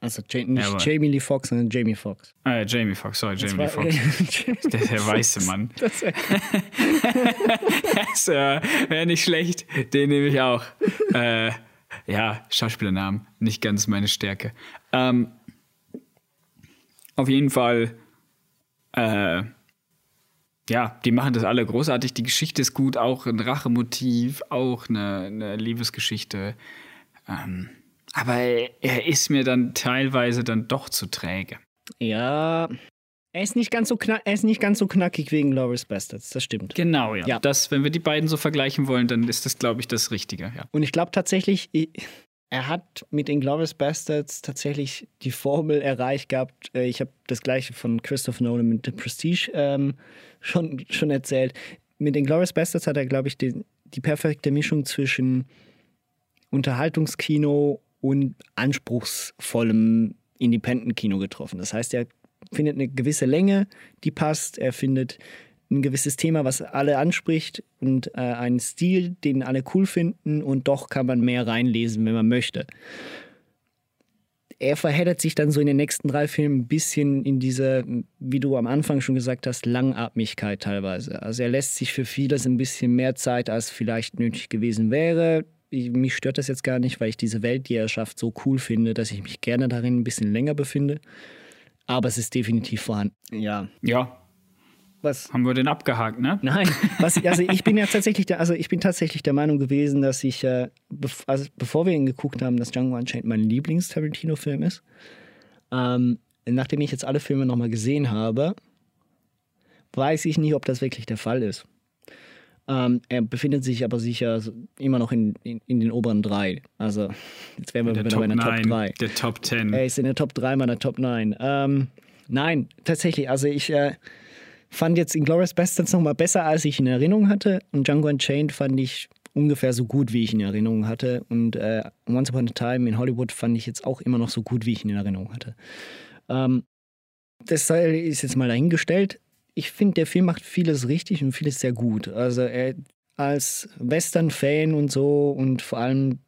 Ja. Also ja, nicht Jamie Lee Foxx, sondern Jamie Foxx. Äh, Jamie Foxx, sorry, Jamie Lee Foxx. Der, der weiße Mann. Das Das äh, wäre nicht schlecht. Den nehme ich auch. Äh, ja, Schauspielernamen, nicht ganz meine Stärke. Ähm, auf jeden Fall, äh, ja, die machen das alle großartig. Die Geschichte ist gut, auch ein Rachemotiv, auch eine, eine Liebesgeschichte. Ähm, aber er ist mir dann teilweise dann doch zu träge. ja. Er ist nicht ganz so knack, er ist nicht ganz so knackig wegen Glorious Bastards, das stimmt. Genau, ja. Ja. Das, wenn wir die beiden so vergleichen wollen, dann ist das, glaube ich, das Richtige. Ja. Und ich glaube tatsächlich, er hat mit den Glorious Bastards tatsächlich die Formel erreicht gehabt. Äh, Ich habe das gleiche von Christopher Nolan mit The Prestige ähm, schon, schon erzählt. Mit den Glorious Bastards hat er, glaube ich, die, die perfekte Mischung zwischen Unterhaltungskino und anspruchsvollem Independent-Kino getroffen. Das heißt, er findet eine gewisse Länge, die passt. Er findet ein gewisses Thema, was alle anspricht und äh, einen Stil, den alle cool finden und doch kann man mehr reinlesen, wenn man möchte. Er verheddert sich dann so in den nächsten drei Filmen ein bisschen in diese, wie du am Anfang schon gesagt hast, Langatmigkeit teilweise. Also er lässt sich für vieles ein bisschen mehr Zeit, als vielleicht nötig gewesen wäre. Ich, mich stört das jetzt gar nicht, weil ich diese Welt, die er schafft, so cool finde, dass ich mich gerne darin ein bisschen länger befinde. Aber es ist definitiv vorhanden. Ja. Ja. Was? Haben wir den abgehakt, ne? Nein, was, also ich bin ja tatsächlich der, also ich bin tatsächlich der Meinung gewesen, dass ich, äh, bev also bevor wir ihn geguckt haben, dass Django Unchained mein Lieblings-Tarantino-Film ist. Ähm, nachdem ich jetzt alle Filme nochmal gesehen habe, weiß ich nicht, ob das wirklich der Fall ist. Ähm, er befindet sich aber sicher immer noch in, in, in, den oberen drei. Also, jetzt wären wir wieder bei einer Top 3. Der Top 10. Er ist in der Top 3 meiner Top 9. Ähm, nein, tatsächlich. Also, ich äh, fand jetzt Inglourious Bastards nochmal besser, als ich in Erinnerung hatte. Und Django Unchained fand ich ungefähr so gut, wie ich in Erinnerung hatte. Und äh, Once Upon a Time in Hollywood fand ich jetzt auch immer noch so gut, wie ich in Erinnerung hatte. Ähm, das ist jetzt mal dahingestellt ich finde, der Film macht vieles richtig und vieles sehr gut. Also er als Western-Fan und so und vor allem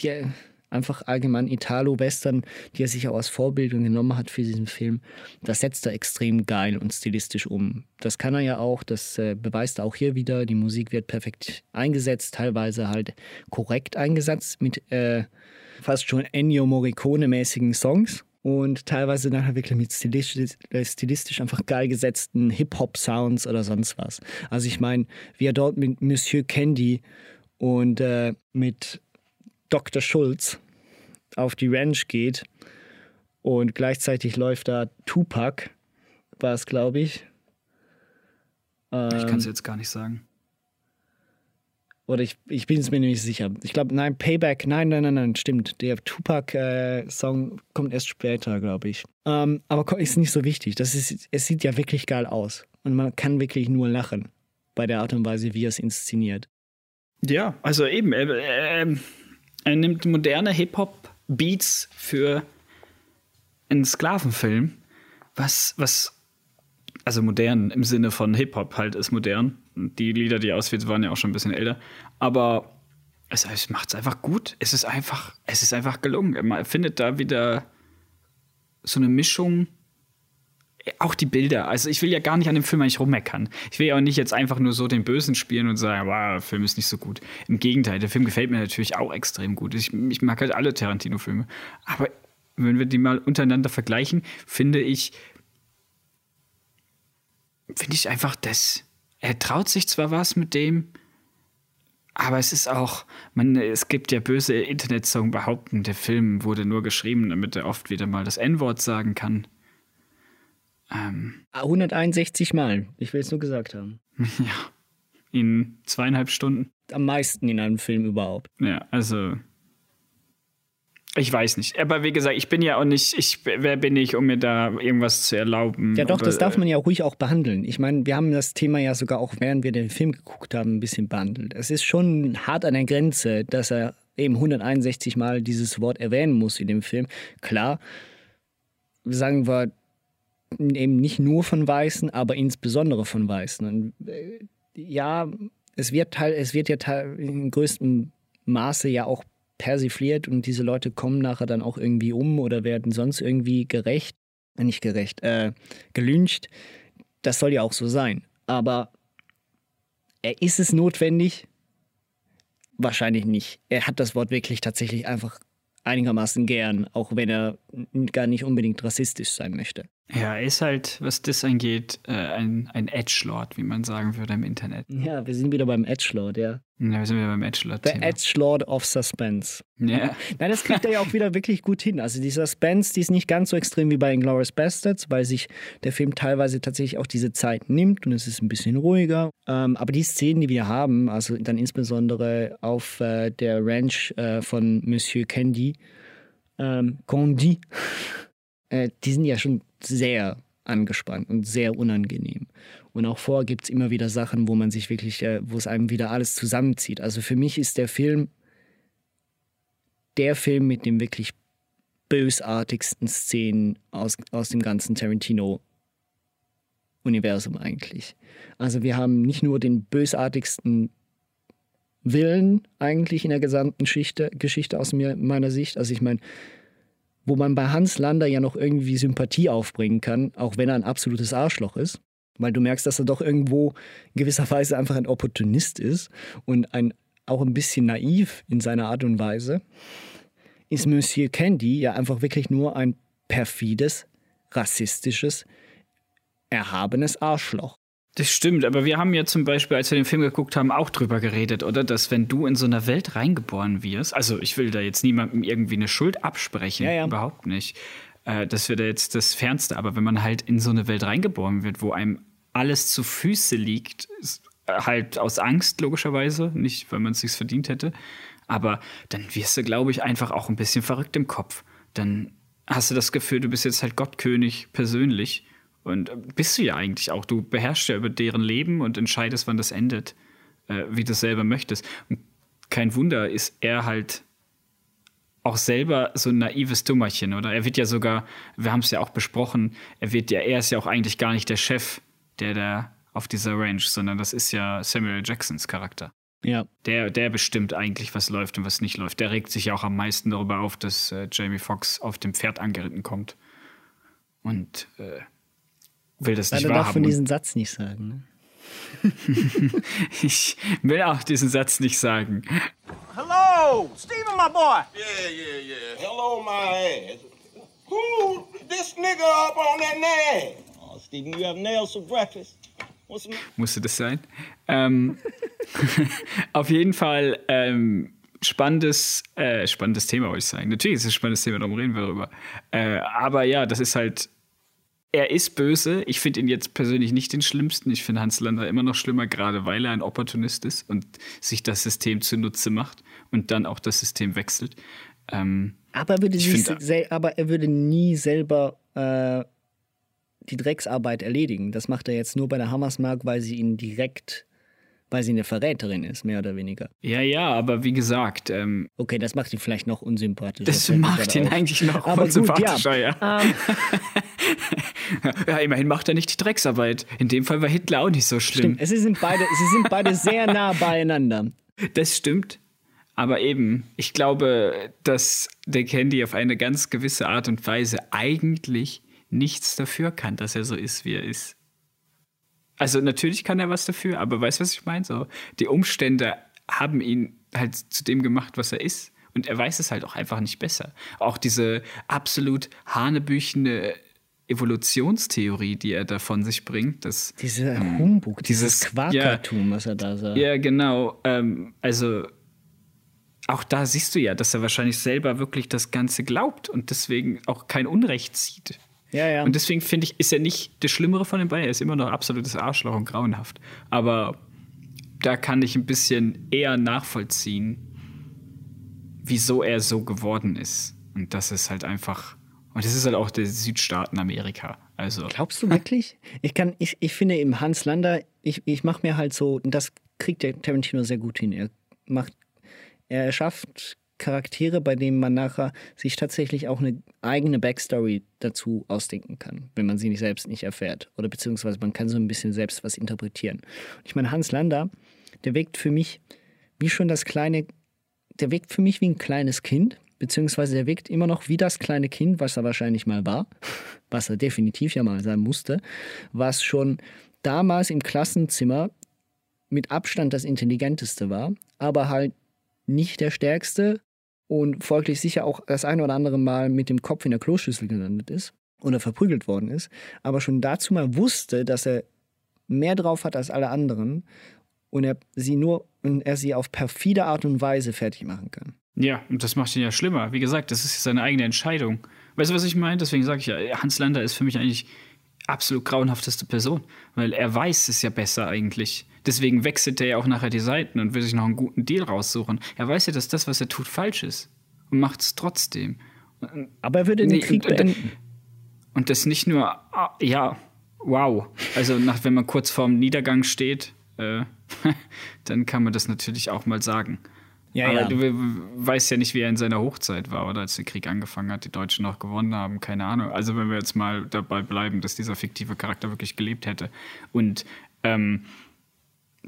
die, einfach allgemein Italo-Western, die er sich auch als Vorbild genommen hat für diesen Film, das setzt er extrem geil und stilistisch um. Das kann er ja auch, das äh, beweist er auch hier wieder. Die Musik wird perfekt eingesetzt, teilweise halt korrekt eingesetzt mit äh, fast schon Ennio Morricone-mäßigen Songs und teilweise dann halt wirklich mit stilistisch, äh, stilistisch einfach geil gesetzten Hip-Hop-Sounds oder sonst was. Also ich meine, wie er dort mit Monsieur Candy und äh, mit Dr. Schulz auf die Ranch geht und gleichzeitig läuft da Tupac, war es, glaube ich. Ähm, ich kann es jetzt gar nicht sagen. Oder ich, ich bin es mir nicht sicher. Ich glaube, nein, Payback, nein, nein, nein, nein, stimmt. Der Tupac-Song äh, kommt erst später, glaube ich. Ähm, aber ist nicht so wichtig. Das ist, es sieht ja wirklich geil aus. Und man kann wirklich nur lachen bei der Art und Weise, wie er es inszeniert. Ja, also eben, er, er, er nimmt moderne Hip-Hop-Beats für einen Sklavenfilm, was, was, also modern im Sinne von Hip-Hop halt ist modern die Lieder, die auswählt, waren ja auch schon ein bisschen älter. Aber es, es macht es einfach gut. Es ist einfach, es ist einfach gelungen. Man findet da wieder so eine Mischung. Auch die Bilder. Also ich will ja gar nicht an dem Film eigentlich rummeckern. Ich will ja auch nicht jetzt einfach nur so den Bösen spielen und sagen, wow, der Film ist nicht so gut. Im Gegenteil, der Film gefällt mir natürlich auch extrem gut. Ich, ich mag halt alle Tarantino-Filme. Aber wenn wir die mal untereinander vergleichen, finde ich, finde ich einfach das er traut sich zwar was mit dem, aber es ist auch, man, es gibt ja böse Internetsong behaupten, der Film wurde nur geschrieben, damit er oft wieder mal das N-Wort sagen kann. Ähm, 161 Mal, ich will es nur gesagt haben. Ja, in zweieinhalb Stunden. Am meisten in einem Film überhaupt. Ja, also ich weiß nicht. Aber wie gesagt, ich bin ja auch nicht, ich, wer bin ich, um mir da irgendwas zu erlauben? Ja, doch, oder, das darf man ja ruhig auch behandeln. Ich meine, wir haben das Thema ja sogar auch, während wir den Film geguckt haben, ein bisschen behandelt. Es ist schon hart an der Grenze, dass er eben 161 Mal dieses Wort erwähnen muss in dem Film. Klar, sagen wir eben nicht nur von Weißen, aber insbesondere von Weißen. Und, äh, ja, es wird, es wird ja in größtem Maße ja auch persifliert und diese Leute kommen nachher dann auch irgendwie um oder werden sonst irgendwie gerecht, äh, nicht gerecht, äh, gelyncht. Das soll ja auch so sein. Aber er ist es notwendig? Wahrscheinlich nicht. Er hat das Wort wirklich tatsächlich einfach einigermaßen gern, auch wenn er gar nicht unbedingt rassistisch sein möchte. Ja, er ist halt, was das angeht, äh, ein, ein Edgelord, wie man sagen würde im Internet. Ja, wir sind wieder beim Edgelord, ja. Ja, wir sind wieder beim Edgelord. Der Edgelord of Suspense. Ja. Nein, das kriegt er ja auch wieder wirklich gut hin. Also die Suspense, die ist nicht ganz so extrem wie bei Inglourious Bastards, weil sich der Film teilweise tatsächlich auch diese Zeit nimmt und es ist ein bisschen ruhiger. Ähm, aber die Szenen, die wir haben, also dann insbesondere auf äh, der Ranch äh, von Monsieur Candy, ähm, Candy, die sind ja schon sehr angespannt und sehr unangenehm. Und auch vor gibt es immer wieder Sachen, wo man sich wirklich, äh, wo es einem wieder alles zusammenzieht. Also für mich ist der Film der Film mit dem wirklich bösartigsten Szenen aus, aus dem ganzen Tarantino-Universum eigentlich. Also wir haben nicht nur den bösartigsten Willen eigentlich in der gesamten Geschichte, Geschichte aus mir, meiner Sicht. Also ich meine, wo man bei Hans Lander ja noch irgendwie Sympathie aufbringen kann, auch wenn er ein absolutes Arschloch ist, weil du merkst, dass er doch irgendwo in gewisser Weise einfach ein Opportunist ist und ein, auch ein bisschen naiv in seiner Art und Weise, ist Monsieur Candy ja einfach wirklich nur ein perfides, rassistisches, erhabenes Arschloch. Das stimmt, aber wir haben ja zum Beispiel, als wir den Film geguckt haben, auch drüber geredet, oder? Dass wenn du in so einer Welt reingeboren wirst, also ich will da jetzt niemandem irgendwie eine Schuld absprechen, Ja, ja. überhaupt nicht. Äh, das wäre da jetzt das Fernste, aber wenn man halt in so eine Welt reingeboren wird, wo einem alles zu Füße liegt, ist, äh, halt aus Angst logischerweise, nicht weil man es sich verdient hätte, aber dann wirst du, glaube ich, einfach auch ein bisschen verrückt im Kopf. Dann hast du das Gefühl, du bist jetzt halt Gottkönig persönlich. Und bist du ja eigentlich auch. Du beherrschst ja über deren Leben und entscheidest, wann das endet, äh, wie du es selber möchtest. Und kein Wunder ist er halt auch selber so ein naives Dummerchen, oder? Er wird ja sogar, wir haben es ja auch besprochen, er wird ja, er ist ja auch eigentlich gar nicht der Chef, der da auf dieser Ranch, sondern das ist ja Samuel Jacksons Charakter. Ja. Der, der bestimmt eigentlich, was läuft und was nicht läuft. Der regt sich ja auch am meisten darüber auf, dass äh, Jamie Foxx auf dem Pferd angeritten kommt. Und äh, will das nicht darf wahrhaben. man Und diesen Satz nicht sagen. Ne? ich will auch diesen Satz nicht sagen. Hello, Stephen, my boy. Yeah, yeah, yeah. Hello, my ass. Who this nigga up on that nail? Oh, Stephen, you have nails for breakfast. What's the Musste das sein? Ähm, auf jeden Fall ähm, spannendes, äh, spannendes Thema, wollte ich sagen. Natürlich ist es ein spannendes Thema, darum reden wir darüber. Äh, aber ja, das ist halt. Er ist böse. Ich finde ihn jetzt persönlich nicht den schlimmsten. Ich finde Hans Lander immer noch schlimmer, gerade weil er ein Opportunist ist und sich das System zunutze macht und dann auch das System wechselt. Ähm, Aber er würde, sich find- aber er würde nie selber äh, die Drecksarbeit erledigen. Das macht er jetzt nur bei der Hammersmark, weil sie ihn direkt, weil sie eine Verräterin ist, mehr oder weniger. ja, ja, aber wie gesagt, ähm, Okay, das macht ihn vielleicht noch unsympathischer. das macht ihn auf. eigentlich noch Aber gut, unsympathischer, ja. ja. Ähm, Ja, immerhin macht er nicht die Drecksarbeit. In dem Fall war Hitler auch nicht so schlimm. stimmt, es sind beide, sie sind beide sehr nah beieinander. Das stimmt. Aber eben, ich glaube, dass der Candy auf eine ganz gewisse Art und Weise eigentlich nichts dafür kann, dass er so ist, wie er ist. Also natürlich kann er was dafür, aber weißt du, was ich meine? So, die Umstände haben ihn halt zu dem gemacht, was er ist. Und er weiß es halt auch einfach nicht besser. Auch diese absolut hanebüchende Evolutionstheorie, die er da von sich bringt, das Dieser Humbug, dieses, dieses- Quakertum, was er da sagt. ja, genau. Ähm, also auch da siehst du ja, dass er wahrscheinlich selber wirklich das Ganze glaubt und deswegen auch kein Unrecht sieht. Ja, ja. Und deswegen finde ich, ist er nicht der Schlimmere von den beiden. Er ist immer noch absolutes Arschloch und grauenhaft. Aber da kann ich ein bisschen eher nachvollziehen, wieso er so geworden ist. Und das ist halt einfach. Und das ist halt auch der Südstaaten Amerika. Also. Glaubst du wirklich? Ich kann, ich, ich finde im Hans Lander, ich, ich mache mir halt so, und das kriegt der Tarantino sehr gut hin. Er macht, er schafft Charaktere, bei denen man nachher sich tatsächlich auch eine eigene Backstory dazu ausdenken kann, wenn man sie nicht selbst nicht erfährt. Oder beziehungsweise man kann so ein bisschen selbst was interpretieren. Ich meine, Hans Lander, der wirkt für mich wie schon das kleine, der wirkt für mich wie ein kleines Kind, beziehungsweise der wirkt immer noch wie das kleine Kind, was er wahrscheinlich mal war, was er definitiv ja mal sein musste, was schon damals im Klassenzimmer mit Abstand das Intelligenteste war, aber halt nicht der Stärkste und folglich sicher auch das ein oder andere Mal mit dem Kopf in der Kloschüssel gelandet ist oder verprügelt worden ist, aber schon dazu mal wusste, dass er mehr drauf hat als alle anderen und er sie nur und er sie auf perfide Art und Weise fertig machen kann. Ja, und das macht ihn ja schlimmer. Wie gesagt, das ist seine eigene Entscheidung. Weißt du, was ich meine? Deswegen sage ich ja, Hans Lander ist für mich eigentlich absolut grauenhafteste Person, weil er weiß es ja besser eigentlich. Deswegen wechselt er ja auch nachher die Seiten und will sich noch einen guten Deal raussuchen. Er weiß ja, dass das, was er tut, falsch ist und macht es trotzdem. Aber er würde den Nee, Krieg beenden. Und das nicht nur, ah, ja, wow. Also, nach, wenn man kurz vorm Niedergang steht, äh, dann kann man das natürlich auch mal sagen. Ja, Aber ja. du we- weißt ja nicht, wie er in seiner Hochzeit war, oder als der Krieg angefangen hat, die Deutschen noch gewonnen haben, keine Ahnung. Also wenn wir jetzt mal dabei bleiben, dass dieser fiktive Charakter wirklich gelebt hätte. Und ähm,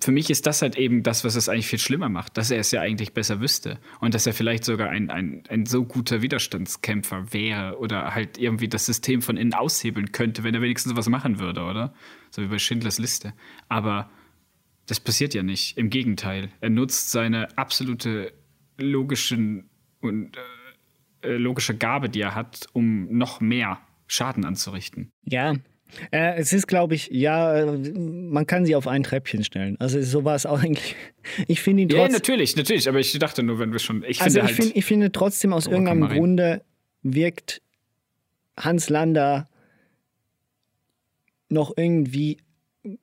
für mich ist das halt eben das, was es eigentlich viel schlimmer macht, dass er es ja eigentlich besser wüsste und dass er vielleicht sogar ein, ein, ein so guter Widerstandskämpfer wäre oder halt irgendwie das System von innen aushebeln könnte, wenn er wenigstens was machen würde, oder? So wie bei Schindlers Liste. Aber das passiert ja nicht. Im Gegenteil. Er nutzt seine absolute logischen und äh, äh, logische Gabe, die er hat, um noch mehr Schaden anzurichten. Ja. Äh, es ist, glaube ich, ja, äh, man kann sie auf ein Treppchen stellen. Also so war es auch eigentlich. Ich finde ihn Ja, trotzdem. natürlich, natürlich. Aber ich dachte nur, wenn wir schon. Ich also finde ich, halt. find, ich finde trotzdem aus Oh, irgendeinem. Grunde wirkt Hans Lander noch irgendwie,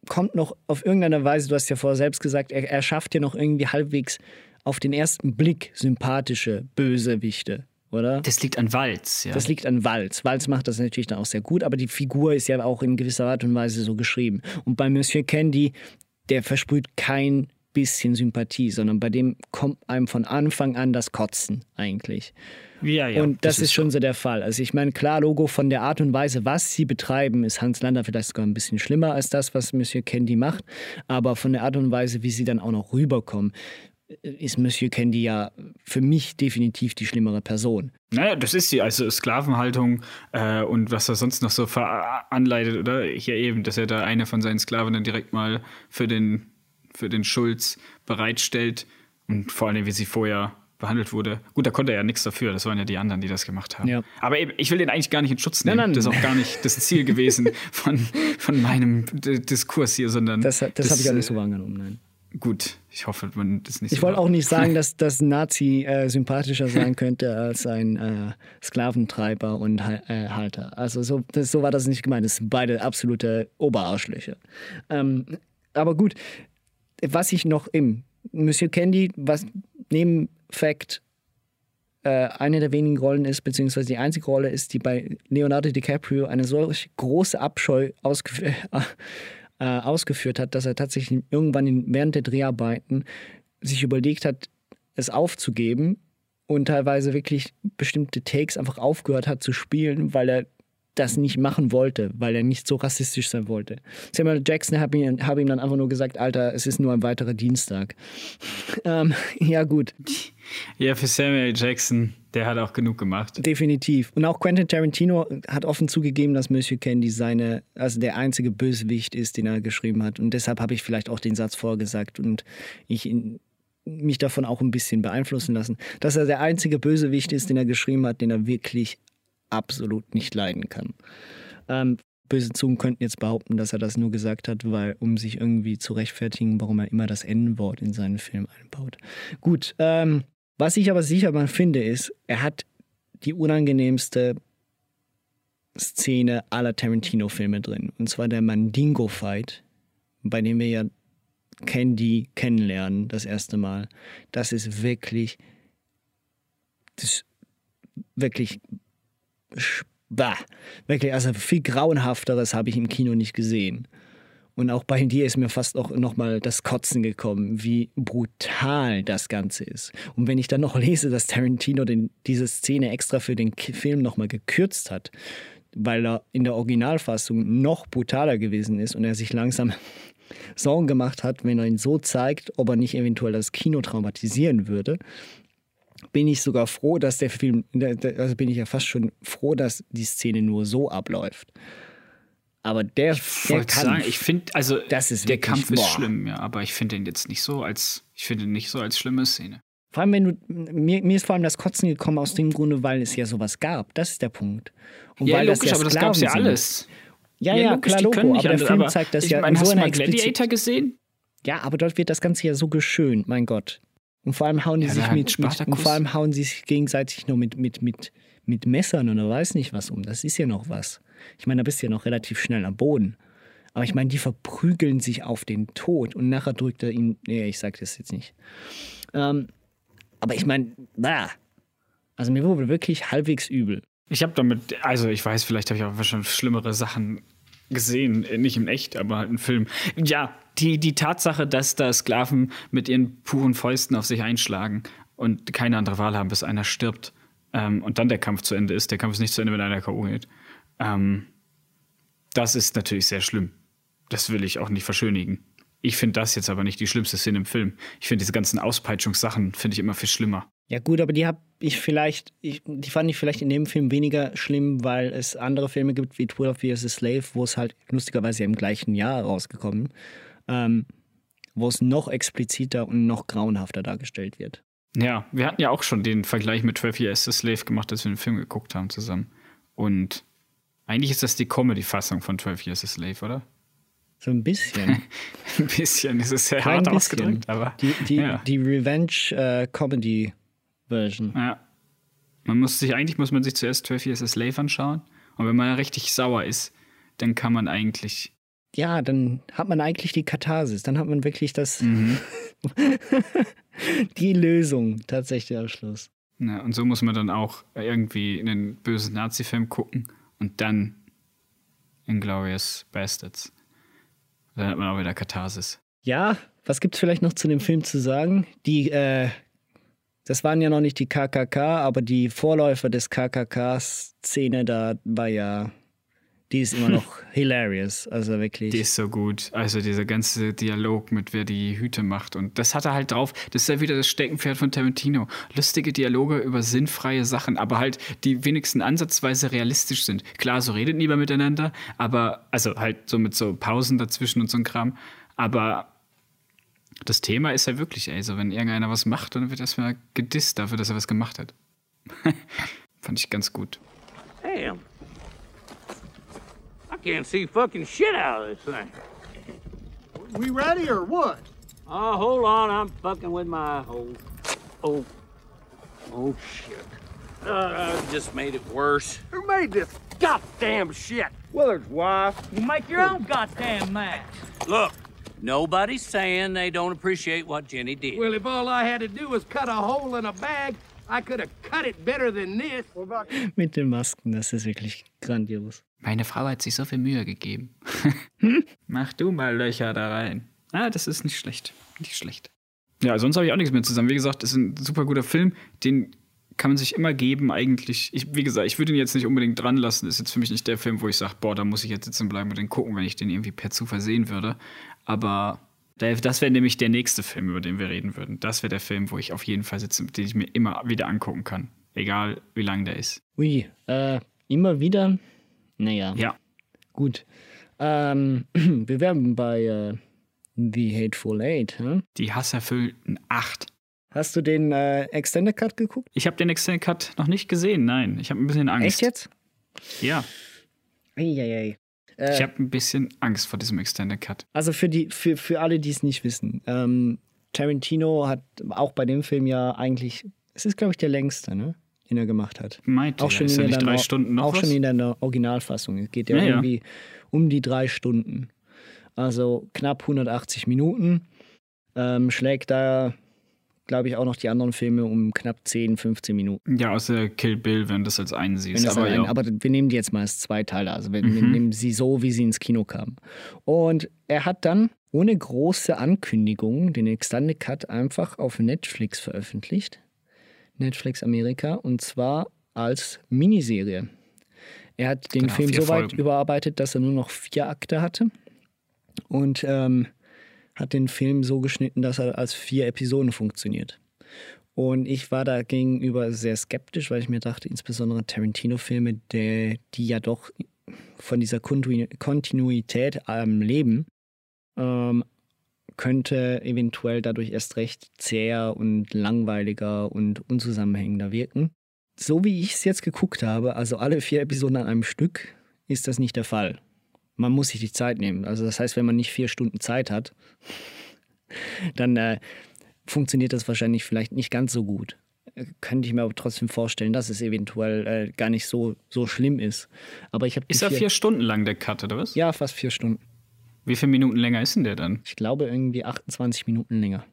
kommt noch auf irgendeine Weise, du hast ja vorher selbst gesagt, er, er schafft ja noch irgendwie halbwegs auf den ersten Blick sympathische Bösewichte, oder? das liegt an Walz, ja. Das liegt an Walz. Walz macht das natürlich dann auch sehr gut, aber die Figur ist ja auch in gewisser Art und Weise so geschrieben. Und bei Monsieur Candy, der versprüht kein bisschen Sympathie, sondern bei dem kommt einem von Anfang an das Kotzen eigentlich. ja, ja. und das, ist schon so der Fall. Also ich meine, klar, Logo von der Art und Weise, was sie betreiben, ist Hans Lander vielleicht sogar ein bisschen schlimmer als das, was Monsieur Candy macht. Aber von der Art und Weise, wie sie dann auch noch rüberkommen, ist Monsieur Candy ja für mich definitiv die schlimmere Person. Naja, das ist sie. Also Sklavenhaltung äh, und was er sonst noch so veranleitet, oder? Hier eben, dass er da eine von seinen Sklaven dann direkt mal für den, für den Schulz bereitstellt. Und vor allem, wie sie vorher behandelt wurde. Gut, da konnte er ja nichts dafür. Das waren ja die anderen, die das gemacht haben. Ja. Aber eben, ich will den eigentlich gar nicht in Schutz nehmen. Nein, nein. Das ist auch gar nicht das Ziel gewesen von, von meinem Diskurs hier, sondern. Das, das, habe ich auch nicht so äh, wahrgenommen, nein. Gut, ich hoffe, man das nicht Ich so wollte auch nicht sagen, dass das ein Nazi äh, sympathischer sein könnte als ein äh, Sklaventreiber und äh, Halter. Also so, das, so war das nicht gemeint. Das sind beide absolute Oberarschlöcher. Ähm, aber gut, was ich noch im Monsieur Candy, was neben Fact äh, eine der wenigen Rollen ist, beziehungsweise die einzige Rolle ist, die bei Leonardo DiCaprio eine solch große Abscheu ausgef äh, ausgeführt hat, dass er tatsächlich irgendwann in, während der Dreharbeiten sich überlegt hat, es aufzugeben und teilweise wirklich bestimmte Takes einfach aufgehört hat zu spielen, weil er das nicht machen wollte, weil er nicht so rassistisch sein wollte. Samuel Jackson hat ihm, hab ihm dann einfach nur gesagt, Alter, es ist nur ein weiterer Dienstag. ähm, ja gut, Ja, für Samuel Jackson, der hat auch genug gemacht. definitiv. Und auch Quentin Tarantino hat offen zugegeben, dass Monsieur Candy seine, also der einzige Bösewicht ist, den er geschrieben hat. Und deshalb habe ich vielleicht auch den Satz vorgesagt und ich mich davon auch ein bisschen beeinflussen lassen, dass er der einzige Bösewicht ist, den er geschrieben hat, den er wirklich absolut nicht leiden kann. Ähm, böse Zungen könnten jetzt behaupten, dass er das nur gesagt hat, weil, um sich irgendwie zu rechtfertigen, warum er immer das N-Wort in seinen Film einbaut. Gut, ähm, was ich aber sicher mal finde, ist, er hat die unangenehmste Szene aller Tarantino-Filme drin. Und zwar der Mandingo-Fight, bei dem wir ja Candy kennenlernen, das erste Mal. Das ist wirklich, das ist wirklich, bah, wirklich, also viel grauenhafteres habe ich im Kino nicht gesehen. Und auch bei dir ist mir fast auch nochmal das Kotzen gekommen, wie brutal das Ganze ist. Und wenn ich dann noch lese, dass Tarantino den, diese Szene extra für den Film nochmal gekürzt hat, weil er in der Originalfassung noch brutaler gewesen ist und er sich langsam Sorgen gemacht hat, wenn er ihn so zeigt, ob er nicht eventuell das Kino traumatisieren würde, bin ich sogar froh, dass der Film, also bin ich ja fast schon froh, dass die Szene nur so abläuft. Aber der, Ich der Kampf, sagen, ich finde, also das ist der Kampf ist boah. schlimm, ja, aber ich finde ihn jetzt nicht so als, ich finde ihn nicht so als schlimme Szene. Vor allem, wenn du, mir, mir ist vor allem das Kotzen gekommen aus dem Grunde, weil es ja sowas gab. Das ist der Punkt. Und ja, weil logisch, das ja aber das gab es ja alles. Ja, ja, logisch, klar, Logo, aber der Film zeigt das ich ja meine, in hast so du mal Gladiator gesehen? Ja, aber dort wird das Ganze ja so geschönt, mein Gott. Und vor allem hauen die Ja, sich mit, mit und vor allem hauen sie sich gegenseitig nur mit, mit, mit, mit Messern oder weiß nicht was um. Das ist ja noch was. Ich meine, da bist du ja noch relativ schnell am Boden. Aber ich meine, die verprügeln sich auf den Tod und nachher drückt er ihn. Nee, ich sag das jetzt nicht. Ähm, aber ich meine, bah. Also mir wurde wirklich halbwegs übel. Ich habe damit, also ich weiß, vielleicht habe ich auch schon schlimmere Sachen gesehen, nicht im Echt, aber halt im Film. Ja, die, die Tatsache, dass da Sklaven mit ihren puren Fäusten auf sich einschlagen und keine andere Wahl haben, bis einer stirbt ähm, und dann der Kampf zu Ende ist. Der Kampf ist nicht zu Ende, wenn einer K.O. geht. Ähm, das ist natürlich sehr schlimm. Das will ich auch nicht verschönigen. Ich finde das jetzt aber nicht die schlimmste Szene im Film. Ich finde diese ganzen Auspeitschungssachen finde ich immer viel schlimmer. Ja gut, aber die habe ich vielleicht, ich, die fand ich vielleicht in dem Film weniger schlimm, weil es andere Filme gibt wie 12 Years a Slave, wo es halt lustigerweise im gleichen Jahr rausgekommen, ähm, wo es noch expliziter und noch grauenhafter dargestellt wird. Ja, wir hatten ja auch schon den Vergleich mit 12 Years a Slave gemacht, als wir den Film geguckt haben zusammen. Und eigentlich ist das die Comedy-Fassung von 12 Years a Slave, oder? So ein bisschen. ein bisschen, das ist sehr Kein hart bisschen. ausgedrückt, aber. Die, die, ja. die Revenge-Comedy-Version. ja. Man muss sich, eigentlich muss man sich zuerst 12 Years a Slave anschauen. Und wenn man richtig sauer ist, dann kann man eigentlich. Ja, dann hat man eigentlich die Katharsis. Dann hat man wirklich das, Mhm. die Lösung tatsächlich am Schluss. Ja, und so muss man dann auch irgendwie einen bösen Nazi-Film gucken und dann Inglourious Bastards. Dann hat man auch wieder Katharsis. Ja, was gibt's vielleicht noch zu dem Film zu sagen? Die, äh, das waren ja noch nicht die KKK, aber die Vorläufer des KKK-Szene da war ja, die ist immer noch hilarious. Also wirklich. Die ist so gut. Also dieser ganze Dialog mit wer die Hüte macht. Und das hat er halt drauf. Das ist ja wieder das Steckenpferd von Tarantino. Lustige Dialoge über sinnfreie Sachen, aber halt, die wenigstens ansatzweise realistisch sind. Klar, so redet niemand miteinander, aber, also halt so mit so Pausen dazwischen und so ein Kram. Aber das Thema ist ja wirklich, ey, so wenn irgendeiner was macht, dann wird erstmal gedisst dafür, dass er was gemacht hat. Fand ich ganz gut. Damn. I can't see fucking shit out of this thing. We ready or what? Oh, hold on. I'm fucking with my oh, oh, oh shit. Uh, I just made it worse. Who made this goddamn shit? Willard's wife. You make your own goddamn match. Look, nobody's saying they don't appreciate what Jenny did. Well, if all I had to do was cut a hole in a bag, I could have cut it better than this. Mit den Masken, das ist wirklich grandios. Meine Frau hat sich so viel Mühe gegeben. Mach du mal Löcher da rein. Ah, das ist nicht schlecht. Nicht schlecht. Ja, sonst habe ich auch nichts mehr zusammen. Wie gesagt, es ist ein super guter Film. Den kann man sich immer geben, eigentlich. Ich, wie gesagt, ich würde ihn jetzt nicht unbedingt dran lassen. Ist jetzt für mich nicht der Film, wo ich sage, boah, da muss ich jetzt sitzen bleiben und den gucken, wenn ich den irgendwie per Zufall sehen würde. Aber das wäre nämlich der nächste Film, über den wir reden würden. Das wäre der Film, wo ich auf jeden Fall sitze, den ich mir immer wieder angucken kann. Egal, wie lang der ist. Ui, äh, immer wieder? Naja. Ja. Gut. Ähm, wir werden bei äh, The Hateful Eight. Hm? Die hasserfüllten acht. Hast du den äh, Extended Cut geguckt? Ich habe den Extended Cut noch nicht gesehen, nein. Ich habe ein bisschen Angst. Echt jetzt? Ja. Eieiei. Ich Äh, habe ein bisschen Angst vor diesem Extended Cut. also für, die, für, für alle, die es nicht wissen. Ähm, Tarantino hat auch bei dem Film ja eigentlich, es ist glaube ich der längste, ne? den er gemacht hat. Meint auch schon ist in ja nicht drei Stunden noch Auch was? schon in der Originalfassung. Es geht ja, Ja, ja. irgendwie um die drei Stunden. Also knapp 180 Minuten. Ähm, schlägt da, glaube ich, auch noch die anderen Filme um knapp 10, 15 Minuten. Ja, außer Kill Bill, wenn du das als einen siehst. das aber, ein, ja. aber wir nehmen die jetzt mal als Zweiteiler. Also wir, wir Mhm. nehmen sie so, wie sie ins Kino kamen. Und er hat dann ohne große Ankündigung den Extended Cut einfach auf Netflix veröffentlicht. Netflix Amerika. Und zwar als Miniserie. Er hat den Genau, Film so weit Folgen. überarbeitet, dass er nur noch vier Akte hatte. Und ähm, hat den Film so geschnitten, dass er als vier Episoden funktioniert. Und ich war da gegenüber sehr skeptisch, weil ich mir dachte, insbesondere Tarantino-Filme, die ja doch von dieser Kontinu- Kontinuität ähm, leben, ähm, könnte eventuell dadurch erst recht zäher und langweiliger und unzusammenhängender wirken. So wie ich es jetzt geguckt habe, also alle vier Episoden an einem Stück, ist das nicht der Fall. Man muss sich die Zeit nehmen. Also das heißt, wenn man nicht vier Stunden Zeit hat, dann äh, funktioniert das wahrscheinlich vielleicht nicht ganz so gut. Äh, Könnte ich mir aber trotzdem vorstellen, dass es eventuell äh, gar nicht so, so schlimm ist. Aber ich habe Ist er vier Stunden lang, der Cut, oder was? Ja, fast vier Stunden. Wie viele Minuten länger ist denn der dann? Ich glaube irgendwie 28 Minuten länger.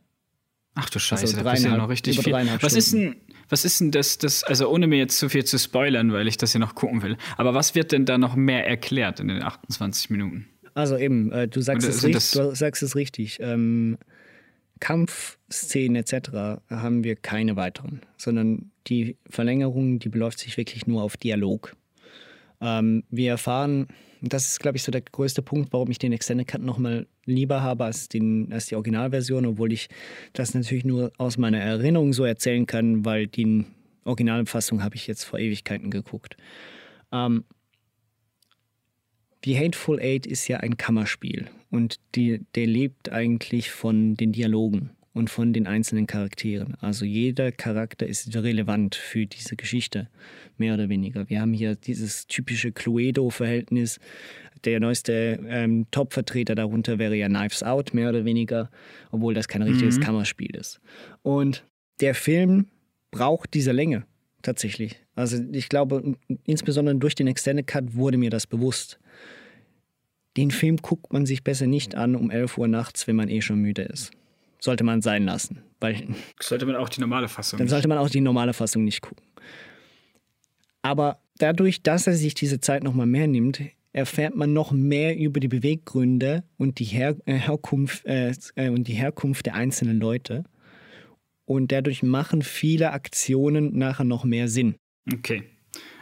Ach du Scheiße, Also da passiert dreieinhalb- noch richtig viel. Was ist, denn, was ist denn das, das, also ohne mir jetzt zu viel zu spoilern, weil ich das hier noch gucken will, aber was wird denn da noch mehr erklärt in den 28 Minuten? Also eben, äh, du sagst Oder richtig. Du sagst es richtig. Ähm, Kampfszenen etc. haben wir keine weiteren, sondern die Verlängerung, die beläuft sich wirklich nur auf Dialog. Ähm, wir erfahren, das ist, glaube ich, so der größte Punkt, warum ich den Extended Cut nochmal lieber habe als, den, als die Originalversion, obwohl ich das natürlich nur aus meiner Erinnerung so erzählen kann, weil die Originalfassung habe ich jetzt vor Ewigkeiten geguckt. Ähm, die Hateful Eight ist ja ein Kammerspiel und die, der lebt eigentlich von den Dialogen und von den einzelnen Charakteren. Also jeder Charakter ist relevant für diese Geschichte, mehr oder weniger. Wir haben hier dieses typische Cluedo-Verhältnis. Der neueste ähm, Top-Vertreter darunter wäre ja Knives Out, mehr oder weniger, obwohl das kein richtiges mhm. Kammerspiel ist. Und der Film braucht diese Länge tatsächlich. Also ich glaube, insbesondere durch den Extended Cut wurde mir das bewusst den Film guckt man sich besser nicht an um 11 Uhr nachts, wenn man eh schon müde ist. Sollte man sein lassen. Weil sollte man auch die normale Fassung Dann sollte man auch die normale Fassung nicht gucken. Aber dadurch, dass er sich diese Zeit nochmal mehr nimmt, erfährt man noch mehr über die Beweggründe und die, Her äh, Herkunft, äh, äh, und die Herkunft der einzelnen Leute. Und dadurch machen viele Aktionen nachher noch mehr Sinn. Okay.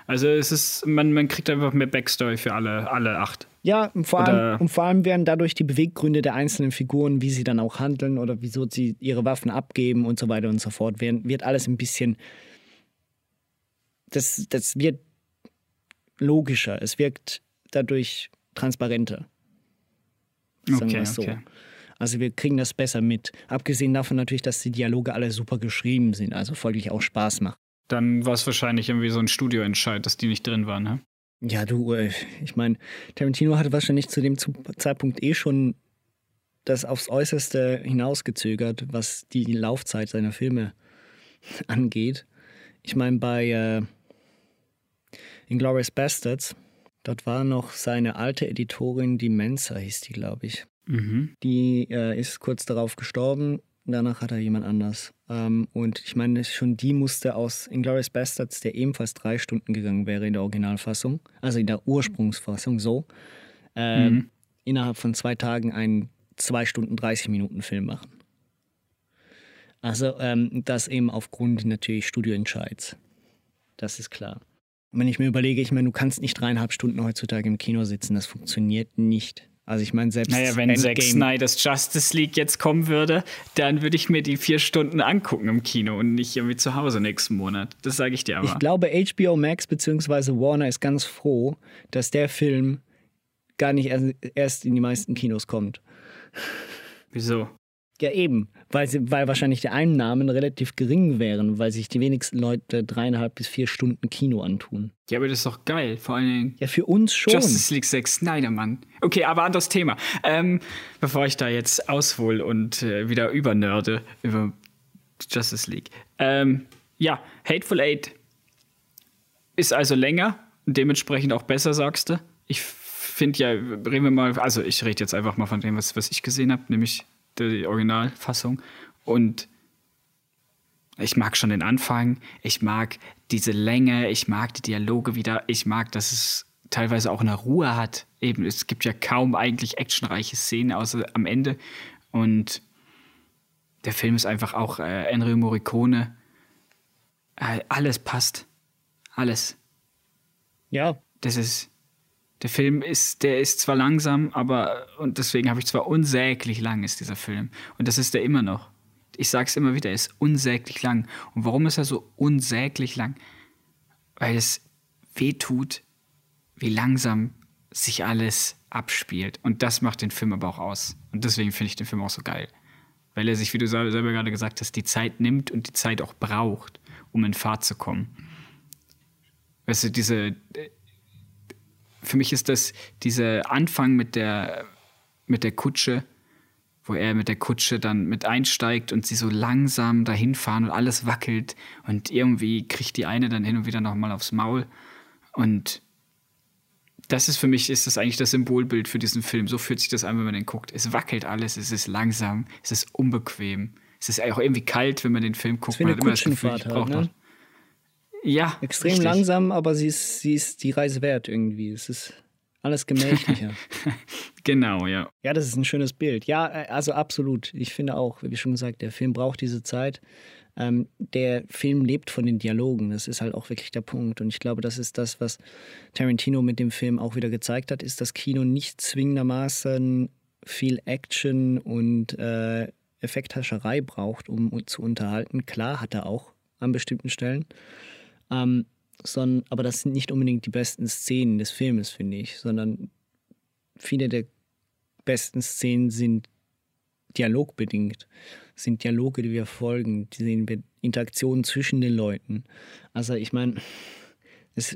Also es ist, man, man kriegt einfach mehr Backstory für alle, alle acht. Ja, und vor, allem, und vor allem werden dadurch die Beweggründe der einzelnen Figuren, wie sie dann auch handeln oder wieso sie ihre Waffen abgeben und so weiter und so fort, werden, wird alles ein bisschen. Das, das wird logischer. Es wirkt dadurch transparenter. Sagen okay, wir es so. Okay. Also wir kriegen das besser mit. Abgesehen davon natürlich, dass die Dialoge alle super geschrieben sind, also folglich auch Spaß machen. Dann war es wahrscheinlich irgendwie so ein Studioentscheid, dass die nicht drin waren, ne? Ja, du, äh, ich meine, Tarantino hatte wahrscheinlich zu dem Zeitpunkt eh schon das aufs Äußerste hinausgezögert, was die Laufzeit seiner Filme angeht. Ich meine, bei äh, Inglourious Bastards, dort war noch seine alte Editorin, die Mensa hieß die, glaube ich. Mhm. Die äh, ist kurz darauf gestorben Danach hat er jemand anders. Ähm, und ich meine, schon die musste aus Inglourious Bastards, der ebenfalls drei Stunden gegangen wäre in der Originalfassung, also in der Ursprungsfassung so, äh, mhm. innerhalb von zwei Tagen einen zwei Stunden 30 Minuten Film machen. Also ähm, das eben aufgrund natürlich Studioentscheids. Das ist klar. Und wenn ich mir überlege, ich meine, du kannst nicht dreieinhalb Stunden heutzutage im Kino sitzen, das funktioniert nicht. Also ich meine, selbst. Naja, wenn Endgame Zack Snyder's Justice League jetzt kommen würde, dann würde ich mir die vier Stunden angucken im Kino und nicht irgendwie zu Hause nächsten Monat. Das sage ich dir aber. Ich glaube, HBO Max bzw. Warner ist ganz froh, dass der Film gar nicht erst in die meisten Kinos kommt. Wieso? Ja, eben, weil, sie, weil wahrscheinlich die Einnahmen relativ gering wären, weil sich die wenigsten Leute dreieinhalb bis vier Stunden Kino antun. Ja, aber das ist doch geil, vor allen Dingen. Ja, für uns schon. Justice League 6 Snyder, Mann. Okay, aber anderes Thema. Ähm, bevor ich da jetzt aushole und äh, wieder übernörde über Justice League. Ähm, ja, Hateful Eight ist also länger und dementsprechend auch besser, sagst du. Ich finde ja, reden wir mal, also ich rede jetzt einfach mal von dem, was, was ich gesehen habe, nämlich die Originalfassung. Und ich mag schon den Anfang, ich mag diese Länge, ich mag die Dialoge wieder, ich mag, dass es teilweise auch eine Ruhe hat. Eben, es gibt ja kaum eigentlich actionreiche Szenen, außer am Ende. Und der Film ist einfach auch äh, Enrio Morricone. Äh, alles passt. Alles. Ja. Das ist der Film ist, der ist zwar langsam, aber, und deswegen habe ich zwar unsäglich lang ist dieser Film. Und das ist er immer noch. Ich sage es immer wieder, er ist unsäglich lang. Und warum ist er so unsäglich lang? Weil es weh tut, wie langsam sich alles abspielt. Und das macht den Film aber auch aus. Und deswegen finde ich den Film auch so geil. Weil er sich, wie du selber gerade gesagt hast, die Zeit nimmt und die Zeit auch braucht, um in Fahrt zu kommen. Weißt du, diese, für mich ist das dieser Anfang mit der, mit der Kutsche, wo er mit der Kutsche dann mit einsteigt und sie so langsam dahin fahren und alles wackelt und irgendwie kriegt die eine dann hin und wieder nochmal aufs Maul. Und das ist für mich, ist das eigentlich das Symbolbild für diesen Film. So fühlt sich das an, wenn man den guckt. Es wackelt alles, es ist langsam, es ist unbequem. Es ist auch irgendwie kalt, wenn man den Film guckt. Man hat immer das Gefühl, ich brauche halt, ne? Ja. Extrem richtig. langsam, aber sie ist, sie ist die Reise wert irgendwie. Es ist Alles gemächlicher. genau, ja. Ja, das ist ein schönes Bild. Ja, äh, also absolut. Ich finde auch, wie schon gesagt, der Film braucht diese Zeit. Ähm, der Film lebt von den Dialogen. Das ist halt auch wirklich der Punkt. Und ich glaube, das ist das, was Tarantino mit dem Film auch wieder gezeigt hat, ist, dass Kino nicht zwingendermaßen viel Action und äh, Effekthascherei braucht, um zu unterhalten. Klar hat er auch an bestimmten Stellen. Ähm, sondern, aber das sind nicht unbedingt die besten Szenen des Filmes, finde ich, sondern viele der besten Szenen sind dialogbedingt, sind Dialoge, die wir folgen, die sehen wir Interaktionen zwischen den Leuten. Also ich meine,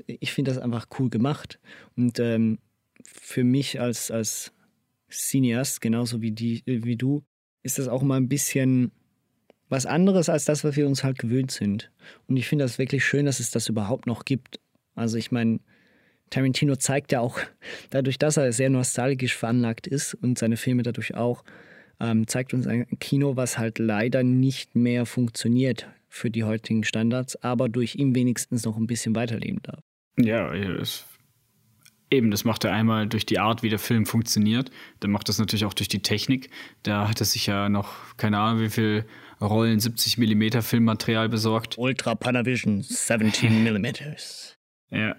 ich finde das einfach cool gemacht und ähm, für mich als, als Cineast, genauso wie, die, wie du, ist das auch mal ein bisschen was anderes als das, was wir uns halt gewöhnt sind. Und ich finde das wirklich schön, dass es das überhaupt noch gibt. Also ich meine, Tarantino zeigt ja auch, dadurch, dass er sehr nostalgisch veranlagt ist und seine Filme dadurch auch, ähm, zeigt uns ein Kino, was halt leider nicht mehr funktioniert für die heutigen Standards, aber durch ihn wenigstens noch ein bisschen weiterleben darf. Ja, es Eben, das macht er einmal durch die Art, wie der Film funktioniert. Dann macht das natürlich auch durch die Technik. Da hat er sich ja noch, keine Ahnung, wie viel Rollen 70 mm Filmmaterial besorgt. Ultra Panavision 17 mm. ja,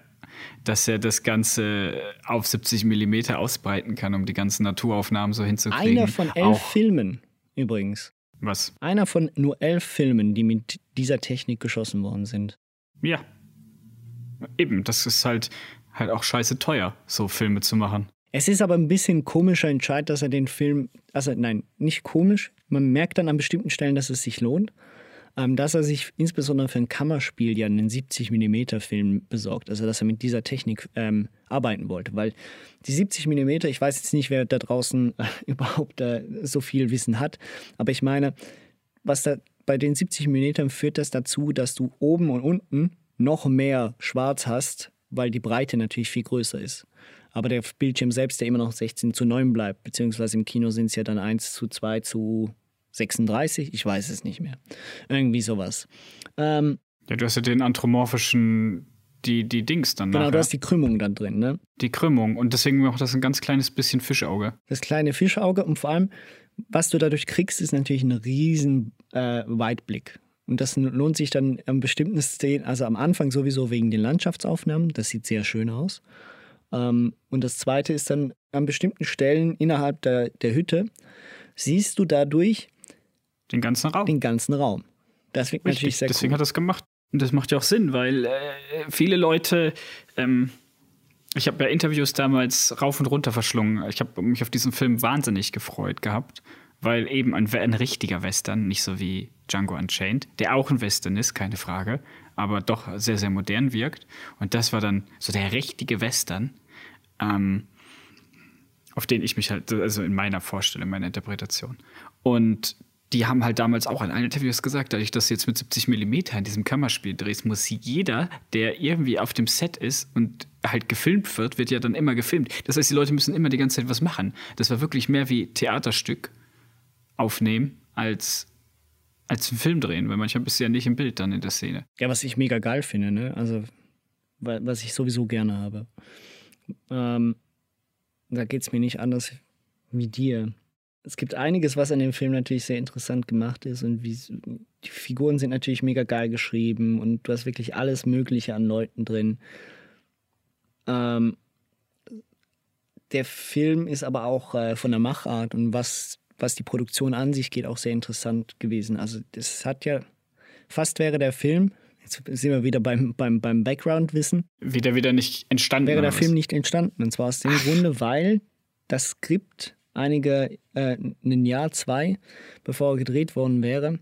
dass er das Ganze auf 70 mm ausbreiten kann, um die ganzen Naturaufnahmen so hinzukriegen. Einer von elf auch Filmen übrigens. Was? Einer von nur elf Filmen, die mit dieser Technik geschossen worden sind. Ja. Eben, das ist halt halt auch scheiße teuer, so Filme zu machen. Es ist aber ein bisschen komischer Entscheid, dass er den Film, also nein, nicht komisch. Man merkt dann an bestimmten Stellen, dass es sich lohnt, ähm, dass er sich insbesondere für ein Kammerspiel ja einen 70 mm Film besorgt, also dass er mit dieser Technik ähm, arbeiten wollte, weil die 70 mm, ich weiß jetzt nicht, wer da draußen äh, überhaupt äh, so viel Wissen hat, aber ich meine, was da bei den 70 mm führt das dazu, dass du oben und unten noch mehr Schwarz hast weil die Breite natürlich viel größer ist. Aber der Bildschirm selbst, der immer noch 16 zu 9 bleibt, beziehungsweise im Kino sind es ja dann 1 zu 2 zu 36, ich weiß es nicht mehr. Irgendwie sowas. Ähm, ja, du hast ja den anthropomorphischen, die, die Dings dann. Genau, nachher. du hast die Krümmung dann drin, ne? Die Krümmung und deswegen macht das ein ganz kleines bisschen Fischauge. Das kleine Fischauge und vor allem, was du dadurch kriegst, ist natürlich ein riesen äh, Weitblick. Und das lohnt sich dann an bestimmten Szenen, also am Anfang sowieso wegen den Landschaftsaufnahmen, das sieht sehr schön aus. Ähm, und das zweite ist dann an bestimmten Stellen innerhalb der, der Hütte, siehst du dadurch den ganzen Raum. Den ganzen Raum. Das klingt natürlich sehr Deswegen cool. hat er es gemacht. Und das macht ja auch Sinn, weil äh, viele Leute, ähm, ich habe ja Interviews damals rauf und runter verschlungen. Ich habe mich auf diesen Film wahnsinnig gefreut gehabt, weil eben ein, ein richtiger Western, nicht so wie Django Unchained, der auch ein Western ist, keine Frage, aber doch sehr, sehr modern wirkt. Und das war dann so der richtige Western, ähm, auf den ich mich halt, also in meiner Vorstellung, meiner Interpretation. Und die haben halt damals auch in allen Interviews gesagt, dadurch, dass du jetzt mit 70 mm in diesem Kammerspiel drehst, muss jeder, der irgendwie auf dem Set ist und halt gefilmt wird, wird ja dann immer gefilmt. Das heißt, die Leute müssen immer die ganze Zeit was machen. Das war wirklich mehr wie Theaterstück aufnehmen als als einen Film drehen, weil manchmal bist du ja nicht im Bild dann in der Szene. Ja, was ich mega geil finde, ne? Also, was ich sowieso gerne habe. Ähm, da geht es mir nicht anders wie dir. Es gibt einiges, was an dem Film natürlich sehr interessant gemacht ist und wie, die Figuren sind natürlich mega geil geschrieben und du hast wirklich alles Mögliche an Leuten drin. Ähm, der Film ist aber auch äh, von der Machart und was was die Produktion an sich geht, auch sehr interessant gewesen. Also das hat ja, fast wäre der Film, jetzt sind wir wieder beim, beim, beim Background-Wissen. Wieder wieder nicht entstanden. Wäre der Film nicht entstanden. Und zwar aus dem Grunde, weil das Skript einige, äh, ein Jahr, zwei, bevor er gedreht worden wäre,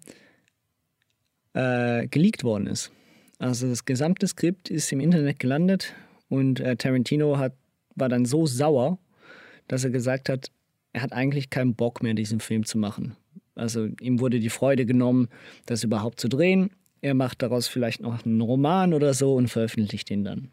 äh, geleakt worden ist. Also das gesamte Skript ist im Internet gelandet und äh, Tarantino hat, war dann so sauer, dass er gesagt hat, er hat eigentlich keinen Bock mehr, diesen Film zu machen. Also ihm wurde die Freude genommen, das überhaupt zu drehen. Er macht daraus vielleicht noch einen Roman oder so und veröffentlicht ihn dann.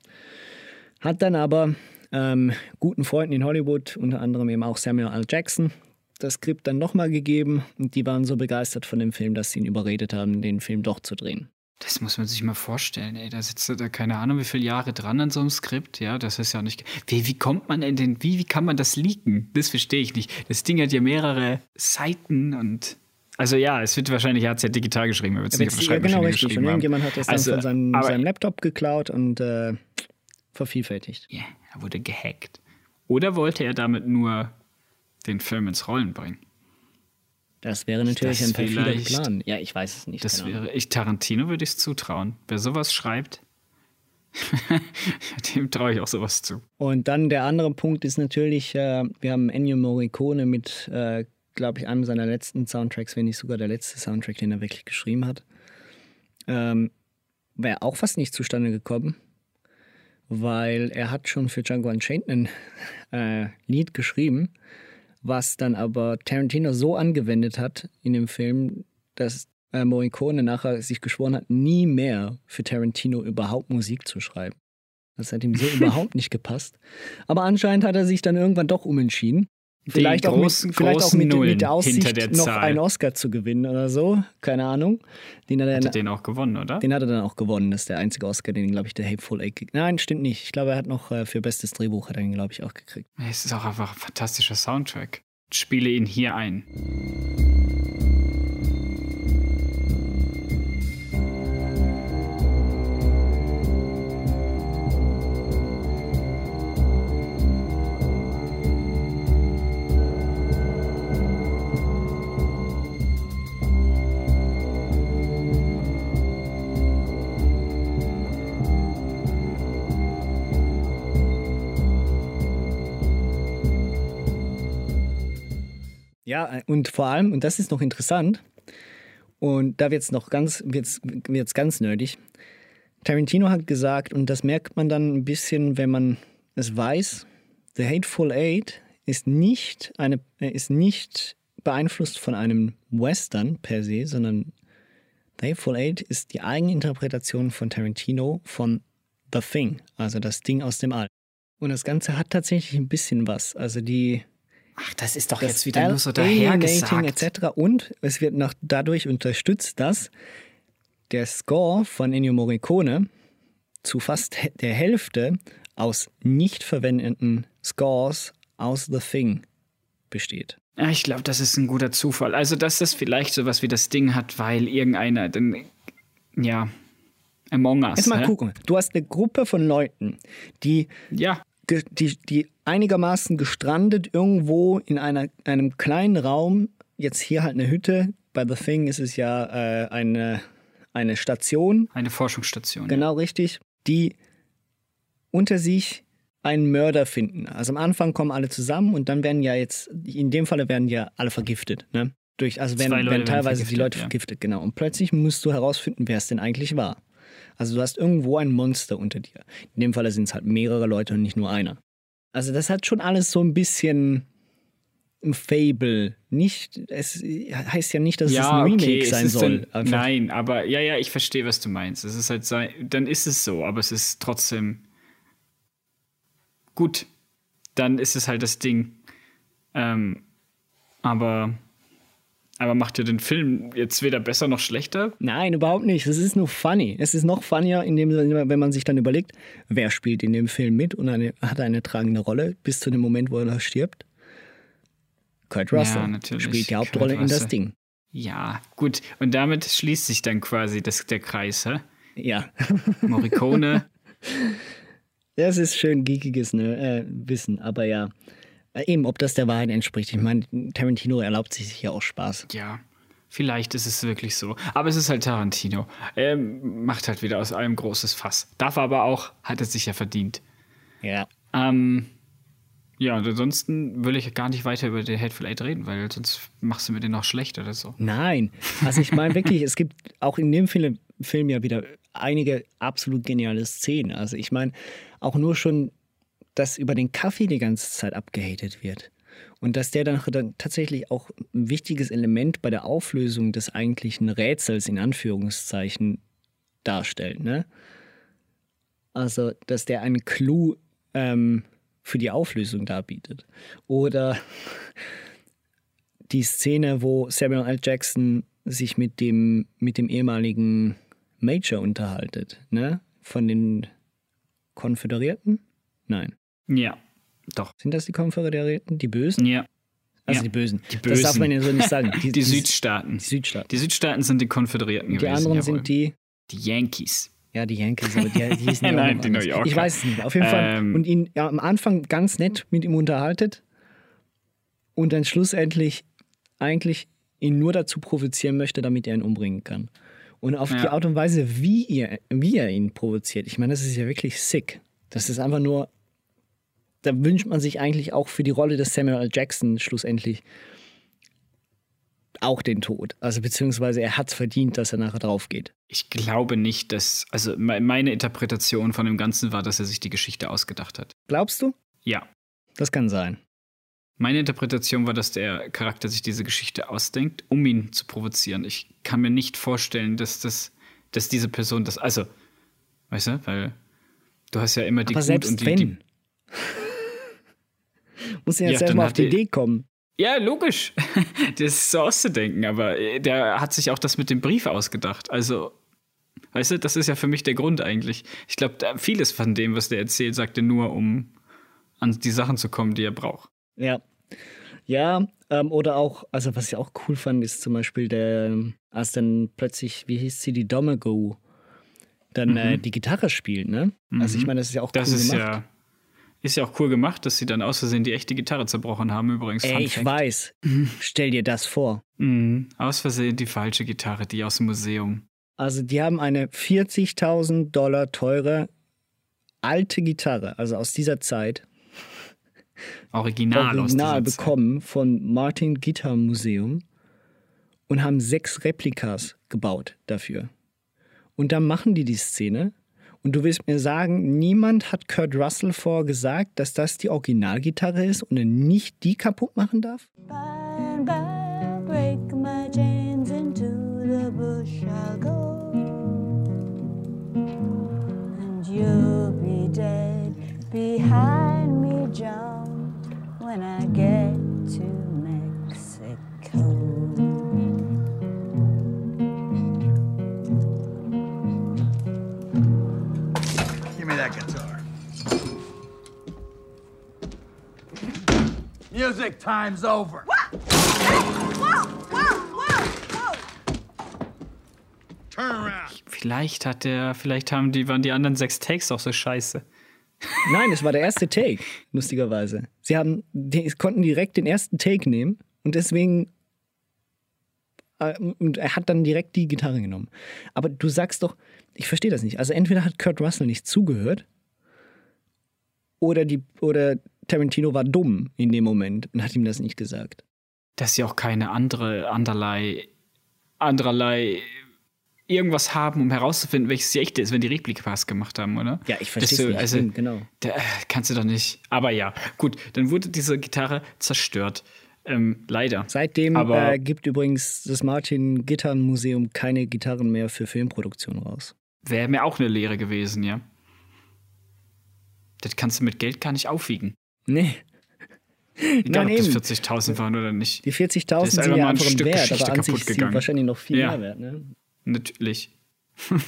Hat dann aber ähm, guten Freunden in Hollywood, unter anderem eben auch Samuel L. Jackson, das Skript dann nochmal gegeben und die waren so begeistert von dem Film, dass sie ihn überredet haben, den Film doch zu drehen. Das muss man sich mal vorstellen, ey. Da sitzt da keine Ahnung, wie viele Jahre dran an so einem Skript. Ja, das ist ja nicht. Wie, wie kommt man in den. Wie, wie kann man das leaken? Das verstehe ich nicht. Das Ding hat ja mehrere Seiten und. Also ja, es wird wahrscheinlich, er hat es ja digital geschrieben, er wird es nicht auf der ja, genau Schreibmaschine richtig. Und geschrieben haben. irgendjemand hat das dann Also, von seinem, aber- seinem Laptop geklaut und äh, vervielfältigt. Ja, er wurde gehackt. Oder wollte er damit nur den Film ins Rollen bringen? Das wäre natürlich Das ein perfider Plan. Ja, ich weiß es nicht. Das wäre, ich Tarantino würde ich es zutrauen. Wer sowas schreibt, dem traue ich auch sowas zu. Und dann der andere Punkt ist natürlich, äh, wir haben Ennio Morricone mit, äh, glaube ich, einem seiner letzten Soundtracks, wenn nicht sogar der letzte Soundtrack, den er wirklich geschrieben hat. Ähm, Wäre auch fast nicht zustande gekommen, weil er hat schon für Django Unchained ein äh, Lied geschrieben, was dann aber Tarantino so angewendet hat in dem Film, dass äh, Morricone nachher sich geschworen hat, nie mehr für Tarantino überhaupt Musik zu schreiben. Das hat ihm so überhaupt nicht gepasst. Aber anscheinend hat er sich dann irgendwann doch umentschieden. Vielleicht auch, großen, mit, vielleicht auch mit, mit der Aussicht, der noch einen Oscar zu gewinnen oder so. Keine Ahnung. Den hat er, Hat er den auch gewonnen, oder? den hat er dann auch gewonnen. Das ist der einzige Oscar, den, glaube ich, der Hateful Eight gekriegt Nein, stimmt nicht. Ich glaube, er hat noch äh, für bestes Drehbuch, hat er ihn, glaube ich, auch gekriegt. Es ist auch einfach ein fantastischer Soundtrack. Spiele ihn hier ein. Ja, äh, und vor allem, und das ist noch interessant, und da wird es noch ganz, wird's, wird's ganz nerdig. Tarantino hat gesagt, und das merkt man dann ein bisschen, wenn man es weiß, The Hateful Eight ist nicht, eine, äh, ist nicht beeinflusst von einem Western per se, sondern The Hateful Eight ist die Eigeninterpretation von Tarantino von The Thing, also das Ding aus dem All. Und das Ganze hat tatsächlich ein bisschen was. Also die Ach, das ist doch das jetzt wieder nur so dahergesagt. etc. Und es wird noch dadurch unterstützt, dass der Score von Ennio Morricone zu fast der Hälfte aus nicht verwendeten Scores aus The Thing besteht. Ja, ich glaube, das ist ein guter Zufall. Also, dass das vielleicht sowas wie das Ding hat, weil irgendeiner, denn, ja, Among Us. Jetzt mal hä? gucken. Du hast eine Gruppe von Leuten, die, Ja, die, die einigermaßen gestrandet irgendwo in einer, einem kleinen Raum, jetzt hier halt eine Hütte, bei The Thing ist es ja äh, eine, eine Station, eine Forschungsstation. Genau richtig. Die unter sich einen Mörder finden. Also am Anfang kommen alle zusammen und dann werden ja jetzt, in dem Falle werden ja alle vergiftet. Ne? Durch, also werden, werden teilweise die Leute ja. vergiftet, genau. Und plötzlich musst du herausfinden, wer es denn eigentlich war. Also du hast irgendwo ein Monster unter dir. In dem Falle sind es halt mehrere Leute und nicht nur einer. Also das hat schon alles so ein bisschen ein Fable. Nicht, es heißt ja nicht, dass es ein Remake es sein soll. Einfach- nein, aber ja, ja, ich verstehe, was du meinst. Es ist halt sein, dann ist es so, aber es ist trotzdem gut. Dann ist es halt das Ding. Ähm, aber, aber macht ihr den Film jetzt weder besser noch schlechter? Nein, überhaupt nicht. Es ist nur funny. Es ist noch funnier, in dem, wenn man sich dann überlegt, wer spielt in dem Film mit und eine, hat eine tragende Rolle bis zu dem Moment, wo er stirbt. Kurt Russell Ja, spielt die Hauptrolle in das. Ding. Ja, gut. Und damit schließt sich dann quasi das, der Kreis, hä? Ja. Morricone. Das ist schön geekiges ne, äh, Wissen, aber ja. Äh, Eben, ob das der Wahrheit entspricht. Ich meine, Tarantino erlaubt sich ja auch Spaß. Ja, vielleicht ist es wirklich so. Aber es ist halt Tarantino. Er macht halt wieder aus allem großes Fass. Darf aber auch, hat es sich ja verdient. Ja. Ähm, ja, und ansonsten will ich gar nicht weiter über den Hateful Eight reden, weil sonst machst du mir den noch schlecht oder so. Nein, also ich meine wirklich, es gibt auch in dem Film, Film ja wieder einige absolut geniale Szenen. Also ich meine, auch nur schon, dass über den Kaffee die ganze Zeit abgehatet wird. Und dass der dann, tatsächlich auch ein wichtiges Element bei der Auflösung des eigentlichen Rätsels in Anführungszeichen darstellt. Ne? Also, dass der einen Clou ähm, für die Auflösung darbietet. Oder die Szene, wo Samuel L. Jackson sich mit dem, mit dem ehemaligen Major unterhaltet, ne? Von den Konföderierten? Nein. Ja, doch. Sind das die Konföderierten? Die Bösen? Ja. Also ja. die Bösen. Die Bösen. Das darf man ja so nicht sagen. Die, die Südstaaten. Die Südstaaten. Die Südstaaten sind die Konföderierten Die gewesen. anderen jawohl. sind die. Die Yankees. Ja, die Yankees, aber die, die hießen ja Nein, die. New Yorker. Ich weiß es nicht. Auf jeden Fall. Ähm. Und ihn ja, am Anfang ganz nett mit ihm unterhaltet und dann schlussendlich eigentlich ihn nur dazu provozieren möchte, damit er ihn umbringen kann. Und auf die Ja. Art und Weise, wie, ihr, wie er ihn provoziert, ich meine, das ist ja wirklich sick. Das ist einfach nur, da wünscht man sich eigentlich auch für die Rolle des Samuel L. Jackson schlussendlich auch den Tod. Also beziehungsweise er hat es verdient, dass er nachher drauf geht. Ich glaube nicht, dass. Also me- meine Interpretation von dem Ganzen war, dass er sich die Geschichte ausgedacht hat. Glaubst du? Ja. Das kann sein. Meine Interpretation war, dass der Charakter sich diese Geschichte ausdenkt, um ihn zu provozieren. Ich kann mir nicht vorstellen, dass das, dass diese Person das, also, weißt du, weil du hast ja immer die Aber Gut selbst und die, wenn. die Muss ja Ja, jetzt dann erstmal auf die Idee kommen. Ja, logisch. das ist so auszudenken, aber äh, der hat sich auch das mit dem Brief ausgedacht. Also, weißt du, das ist ja für mich der Grund eigentlich. Ich glaube, vieles von dem, was der erzählt, sagt er nur, um an die Sachen zu kommen, die er braucht. Ja. Ja, ähm, oder auch, also was ich auch cool fand, ist zum Beispiel der, als dann plötzlich, wie hieß sie, die Domago, dann äh, Mhm. die Gitarre spielt, ne? Also ich Mhm. meine, das ist ja auch Das cool ist gemacht. ja, ist ja auch cool gemacht, dass sie dann aus Versehen die echte Gitarre zerbrochen haben, übrigens. Ey, ich weiß. Stell dir das vor. Mhm. Aus Versehen die falsche Gitarre, die aus dem Museum. Also die haben eine 40.000 Dollar teure alte Gitarre, also aus dieser Zeit, Original, aus original Zeit. bekommen von Martin Guitar Museum und haben sechs Replikas gebaut dafür. Und dann machen die die Szene und du willst mir sagen, niemand hat Kurt Russell vorgesagt, dass das die Originalgitarre ist und er nicht die kaputt machen darf? behind me John when I get to Music time's over. Turn around. Vielleicht hat der, vielleicht haben die, waren die anderen sechs Takes auch so scheiße. Nein, es war der erste Take, lustigerweise. Sie haben, die, konnten direkt den ersten Take nehmen und deswegen. äh, Und er hat dann direkt die Gitarre genommen. Aber du sagst doch, ich verstehe das nicht. Also entweder hat Kurt Russell nicht zugehört oder, die, oder Tarantino war dumm in dem Moment und hat ihm das nicht gesagt. Dass sie auch keine andere, anderlei, andererlei irgendwas haben, um herauszufinden, welches die echte ist, wenn die Replikas gemacht haben, oder? Ja, ich verstehe nicht. Also, genau. Da, äh, kannst du doch nicht. Aber ja, gut, dann wurde diese Gitarre zerstört. Ähm, leider. Seitdem Aber- äh, gibt übrigens das Martin Gitarren Museum keine Gitarren mehr für Filmproduktion raus. Wäre mir auch eine Lehre gewesen, ja. Das kannst du mit Geld gar nicht aufwiegen. Nee. Egal, Nein, ob eben. das 40.000 waren oder nicht. Die Da 40.000 ist sind ja einfach ein Stück Wert, Geschichte aber an sich sind wahrscheinlich noch viel Ja. mehr wert. Ne? Natürlich.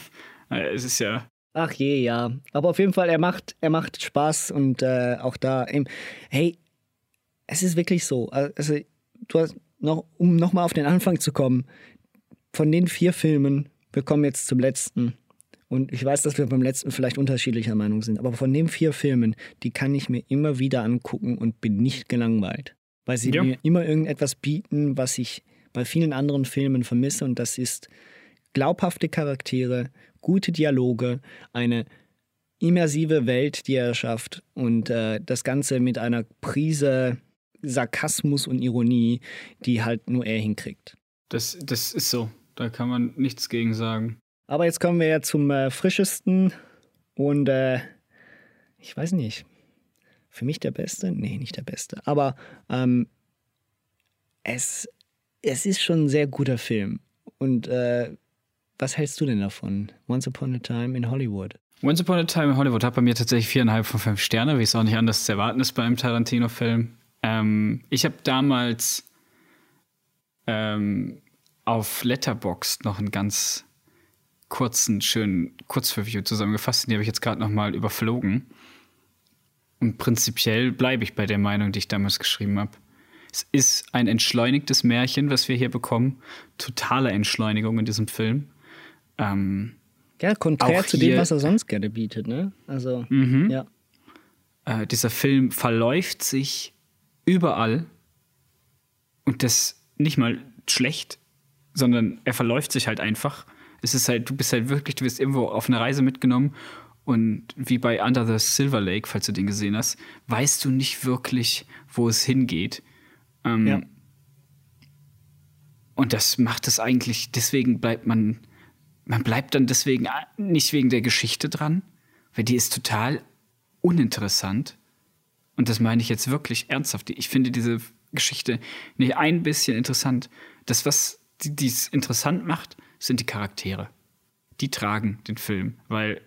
Es ist ja. Ach je, ja. Aber auf jeden Fall, er macht, er macht Spaß und äh, auch da, eben, hey, es ist wirklich so. Also, du hast noch, um nochmal auf den Anfang zu kommen, von den vier Filmen, wir kommen jetzt zum letzten. Und ich weiß, dass wir beim letzten vielleicht unterschiedlicher Meinung sind, aber von den vier Filmen, die kann ich mir immer wieder angucken und bin nicht gelangweilt. Weil sie Ja. mir immer irgendetwas bieten, was ich bei vielen anderen Filmen vermisse. Und das ist glaubhafte Charaktere, gute Dialoge, eine immersive Welt, die er schafft und äh, das Ganze mit einer Prise Sarkasmus und Ironie, die halt nur er hinkriegt. Das, das ist so. Da kann man nichts gegen sagen. Aber jetzt kommen wir ja zum äh, frischesten und äh, ich weiß nicht, für mich der Beste? Nee, nicht der Beste. Aber ähm, es, es ist schon ein sehr guter Film. Und äh, was hältst du denn davon? Once Upon a Time in Hollywood. Once Upon a Time in Hollywood hat bei mir tatsächlich viereinhalb von fünf Sterne, wie es auch nicht anders zu erwarten ist bei einem Tarantino-Film. Ähm, ich habe damals ähm, auf Letterboxd noch ein ganz kurzen, schönen Kurzreview zusammengefasst. Die habe ich jetzt gerade nochmal überflogen. Und prinzipiell bleibe ich bei der Meinung, die ich damals geschrieben habe. Es ist ein entschleunigtes Märchen, was wir hier bekommen. Totale Entschleunigung in diesem Film. Ähm, Ja, konträr zu dem, was er sonst gerne bietet, ne? Also, Mhm. ja. äh, dieser Film verläuft sich überall und das nicht mal schlecht, sondern er verläuft sich halt einfach. Es ist halt, du bist halt wirklich, du wirst irgendwo auf eine Reise mitgenommen und wie bei Under the Silver Lake, falls du den gesehen hast, weißt du nicht wirklich, wo es hingeht. Ähm, Ja. Und das macht es eigentlich, deswegen bleibt man, man bleibt dann deswegen nicht wegen der Geschichte dran, weil die ist total uninteressant. Und das meine ich jetzt wirklich ernsthaft. Ich finde diese Geschichte nicht ein bisschen interessant. Das, was die es interessant macht, sind die Charaktere. Die tragen den Film, weil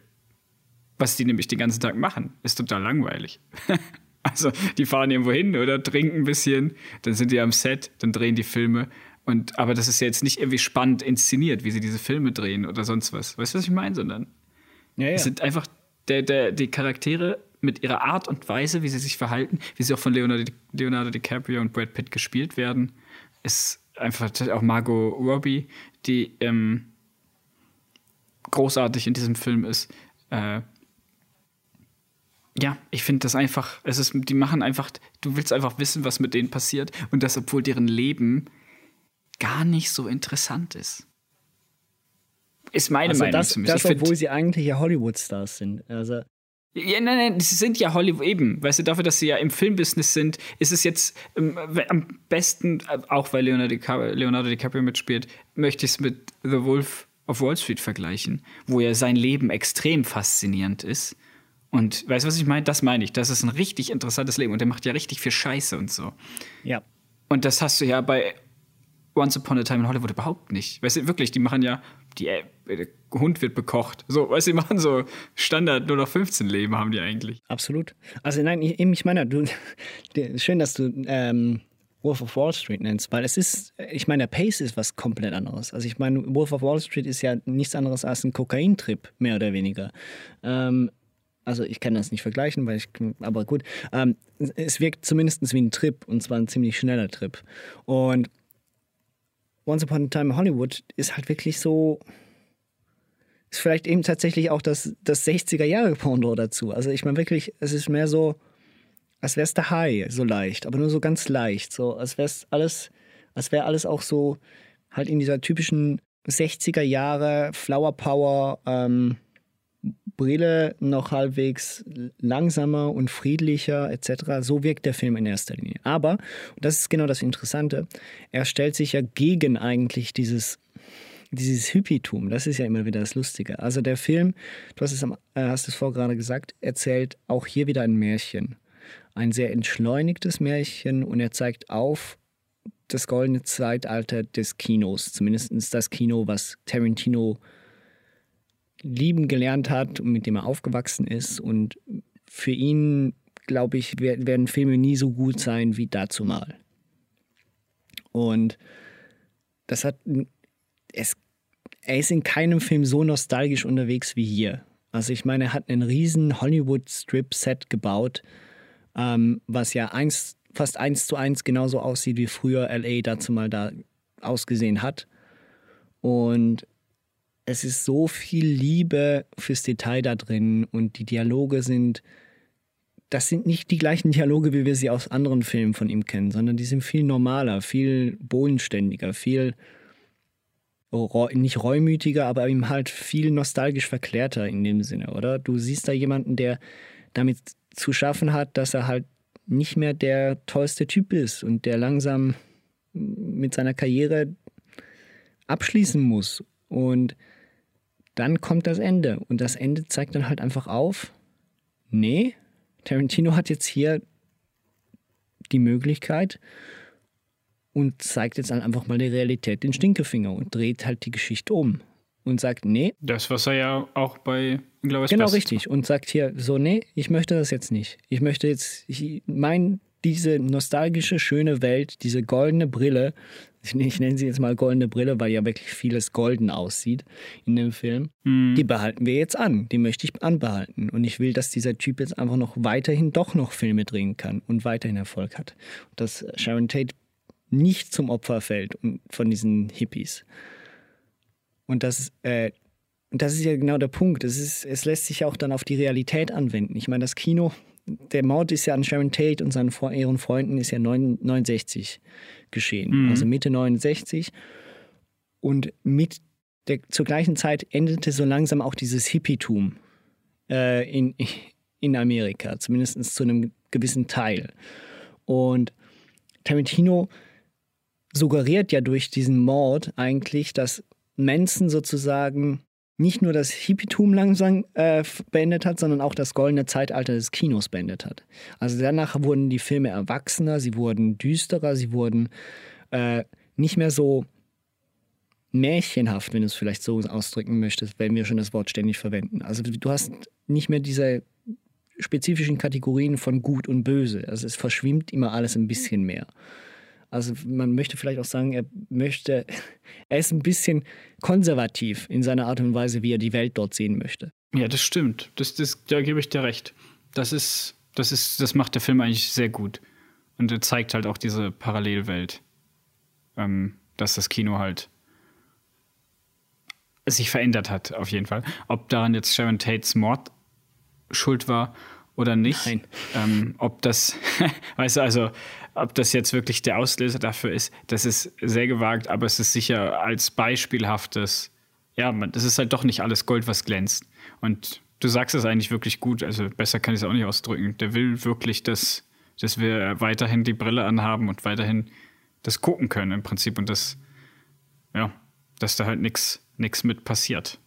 was die nämlich den ganzen Tag machen, ist total langweilig. also, die fahren irgendwo hin oder trinken ein bisschen, dann sind die am Set, dann drehen die Filme. Und, aber das ist ja jetzt nicht irgendwie spannend inszeniert, wie sie diese Filme drehen oder sonst was. Weißt du, was ich meine? Sondern Ja, ja. es sind einfach der, der, die Charaktere mit ihrer Art und Weise, wie sie sich verhalten, wie sie auch von Leonardo, Leonardo DiCaprio und Brad Pitt gespielt werden, ist einfach auch Margot Robbie, die ähm, großartig in diesem Film ist. Äh, ja, ich finde das einfach, es ist, die machen einfach, du willst einfach wissen, was mit denen passiert und das, obwohl deren Leben gar nicht so interessant ist. Ist meine also Meinung das, zumindest. das obwohl sie eigentlich ja Hollywood-Stars sind. Also, ja, nein, nein, sie sind ja Hollywood eben. Weißt du, dafür, dass sie ja im Filmbusiness sind, ist es jetzt ähm, am besten, äh, auch weil Leonardo DiCaprio, Leonardo DiCaprio mitspielt, möchte ich es mit The Wolf of Wall Street vergleichen, wo ja sein Leben extrem faszinierend ist. Und weißt du, was ich meine? Das meine ich. Das ist ein richtig interessantes Leben und der macht ja richtig viel Scheiße und so. ja. Und das hast du ja bei Once Upon a Time in Hollywood überhaupt nicht. Weißt du, wirklich, die machen ja, die, äh, Hund wird bekocht. So, weißt du, die machen so Standard nur noch 15 Leben haben die eigentlich. Absolut. Also nein, ich, ich meine, du, schön, dass du ähm, Wolf of Wall Street nennst, weil es ist, ich meine, der Pace ist was komplett anderes. Also ich meine, Wolf of Wall Street ist ja nichts anderes als ein Kokaintrip, mehr oder weniger. Ähm, also ich kann das nicht vergleichen, weil ich, aber gut. Ähm, es wirkt zumindest wie ein Trip und zwar ein ziemlich schneller Trip. Und Once Upon a Time in Hollywood ist halt wirklich so, ist vielleicht eben tatsächlich auch das, das 60er-Jahre-Porno dazu. Also ich meine wirklich, es ist mehr so, als wäre es der High, so leicht, aber nur so ganz leicht. So, als wäre es alles, als wäre alles auch so halt in dieser typischen 60er Jahre Flower Power ähm, Brille noch halbwegs langsamer und friedlicher etc. So wirkt der Film in erster Linie. Aber, und das ist genau das Interessante, er stellt sich ja gegen eigentlich dieses dieses Hippietum, das ist ja immer wieder das Lustige. Also der Film, du hast es, am, äh, hast es vor gerade gesagt, erzählt auch hier wieder ein Märchen. Ein sehr entschleunigtes Märchen und er zeigt auf das goldene Zeitalter des Kinos. Zumindest das Kino, was Tarantino lieben gelernt hat und mit dem er aufgewachsen ist. Und für ihn, glaube ich, wer- werden Filme nie so gut sein wie dazu mal. Und das hat es, er ist in keinem Film so nostalgisch unterwegs wie hier. Also ich meine, er hat einen riesen Hollywood-Strip-Set gebaut, ähm, was ja eins, fast eins zu eins genauso aussieht, wie früher LA dazu mal da ausgesehen hat. Und es ist so viel Liebe fürs Detail da drin und die Dialoge sind, das sind nicht die gleichen Dialoge, wie wir sie aus anderen Filmen von ihm kennen, sondern die sind viel normaler, viel bodenständiger, viel nicht reumütiger, aber eben halt viel nostalgisch verklärter in dem Sinne, oder? Du siehst da jemanden, der damit zu schaffen hat, dass er halt nicht mehr der tollste Typ ist und der langsam mit seiner Karriere abschließen muss. Und dann kommt das Ende. Und das Ende zeigt dann halt einfach auf, nee, Tarantino hat jetzt hier die Möglichkeit und zeigt jetzt einfach mal der Realität den Stinkefinger und dreht halt die Geschichte um und sagt, nee. Das, was er ja auch bei glaube ich, Genau, Best- richtig. Und sagt hier so, nee, ich möchte das jetzt nicht. Ich möchte jetzt, ich mein, diese nostalgische, schöne Welt, diese goldene Brille ich, ich nenne sie jetzt mal goldene Brille, weil ja wirklich vieles golden aussieht in dem Film, die behalten wir jetzt an. Die möchte ich anbehalten. Und ich will, dass dieser Typ jetzt einfach noch weiterhin doch noch Filme drehen kann und weiterhin Erfolg hat. Dass Sharon Tate nicht zum Opfer fällt von diesen Hippies. Und das, äh, das ist ja genau der Punkt. Es, ist, es lässt sich ja auch dann auf die Realität anwenden. Ich meine, das Kino, der Mord ist ja an Sharon Tate und seinen ihren Freunden ist ja 9 69 geschehen. Mhm. Also Mitte 69. Und mit der, zur gleichen Zeit endete so langsam auch dieses Hippietum äh, in, in Amerika, zumindest zu einem gewissen Teil. Und Tarantino suggeriert ja durch diesen Mord eigentlich, dass Manson sozusagen nicht nur das Hippietum langsam äh, beendet hat, sondern auch das goldene Zeitalter des Kinos beendet hat. Also danach wurden die Filme erwachsener, sie wurden düsterer, sie wurden äh, nicht mehr so märchenhaft, wenn du es vielleicht so ausdrücken möchtest, wenn wir schon das Wort ständig verwenden. Also du hast nicht mehr diese spezifischen Kategorien von gut und böse. Also es verschwimmt immer alles ein bisschen mehr. Also man möchte vielleicht auch sagen, er möchte, er ist ein bisschen konservativ in seiner Art und Weise, wie er die Welt dort sehen möchte. Ja, das stimmt. Das, das, da gebe ich dir recht. Das ist, das ist, das macht der Film eigentlich sehr gut. Und er zeigt halt auch diese Parallelwelt. Ähm, dass das Kino halt sich verändert hat, auf jeden Fall. Ob daran jetzt Sharon Tates Mord schuld war oder nicht. Nein. Ähm, ob das, weißt du, also, ob das jetzt wirklich der Auslöser dafür ist, das ist sehr gewagt, aber es ist sicher als beispielhaftes, ja, man, das ist halt doch nicht alles Gold, was glänzt. Und du sagst es eigentlich wirklich gut, also besser kann ich es auch nicht ausdrücken. Der will wirklich, dass, dass wir weiterhin die Brille anhaben und weiterhin das gucken können im Prinzip und das, ja, dass da halt nichts nichts mit passiert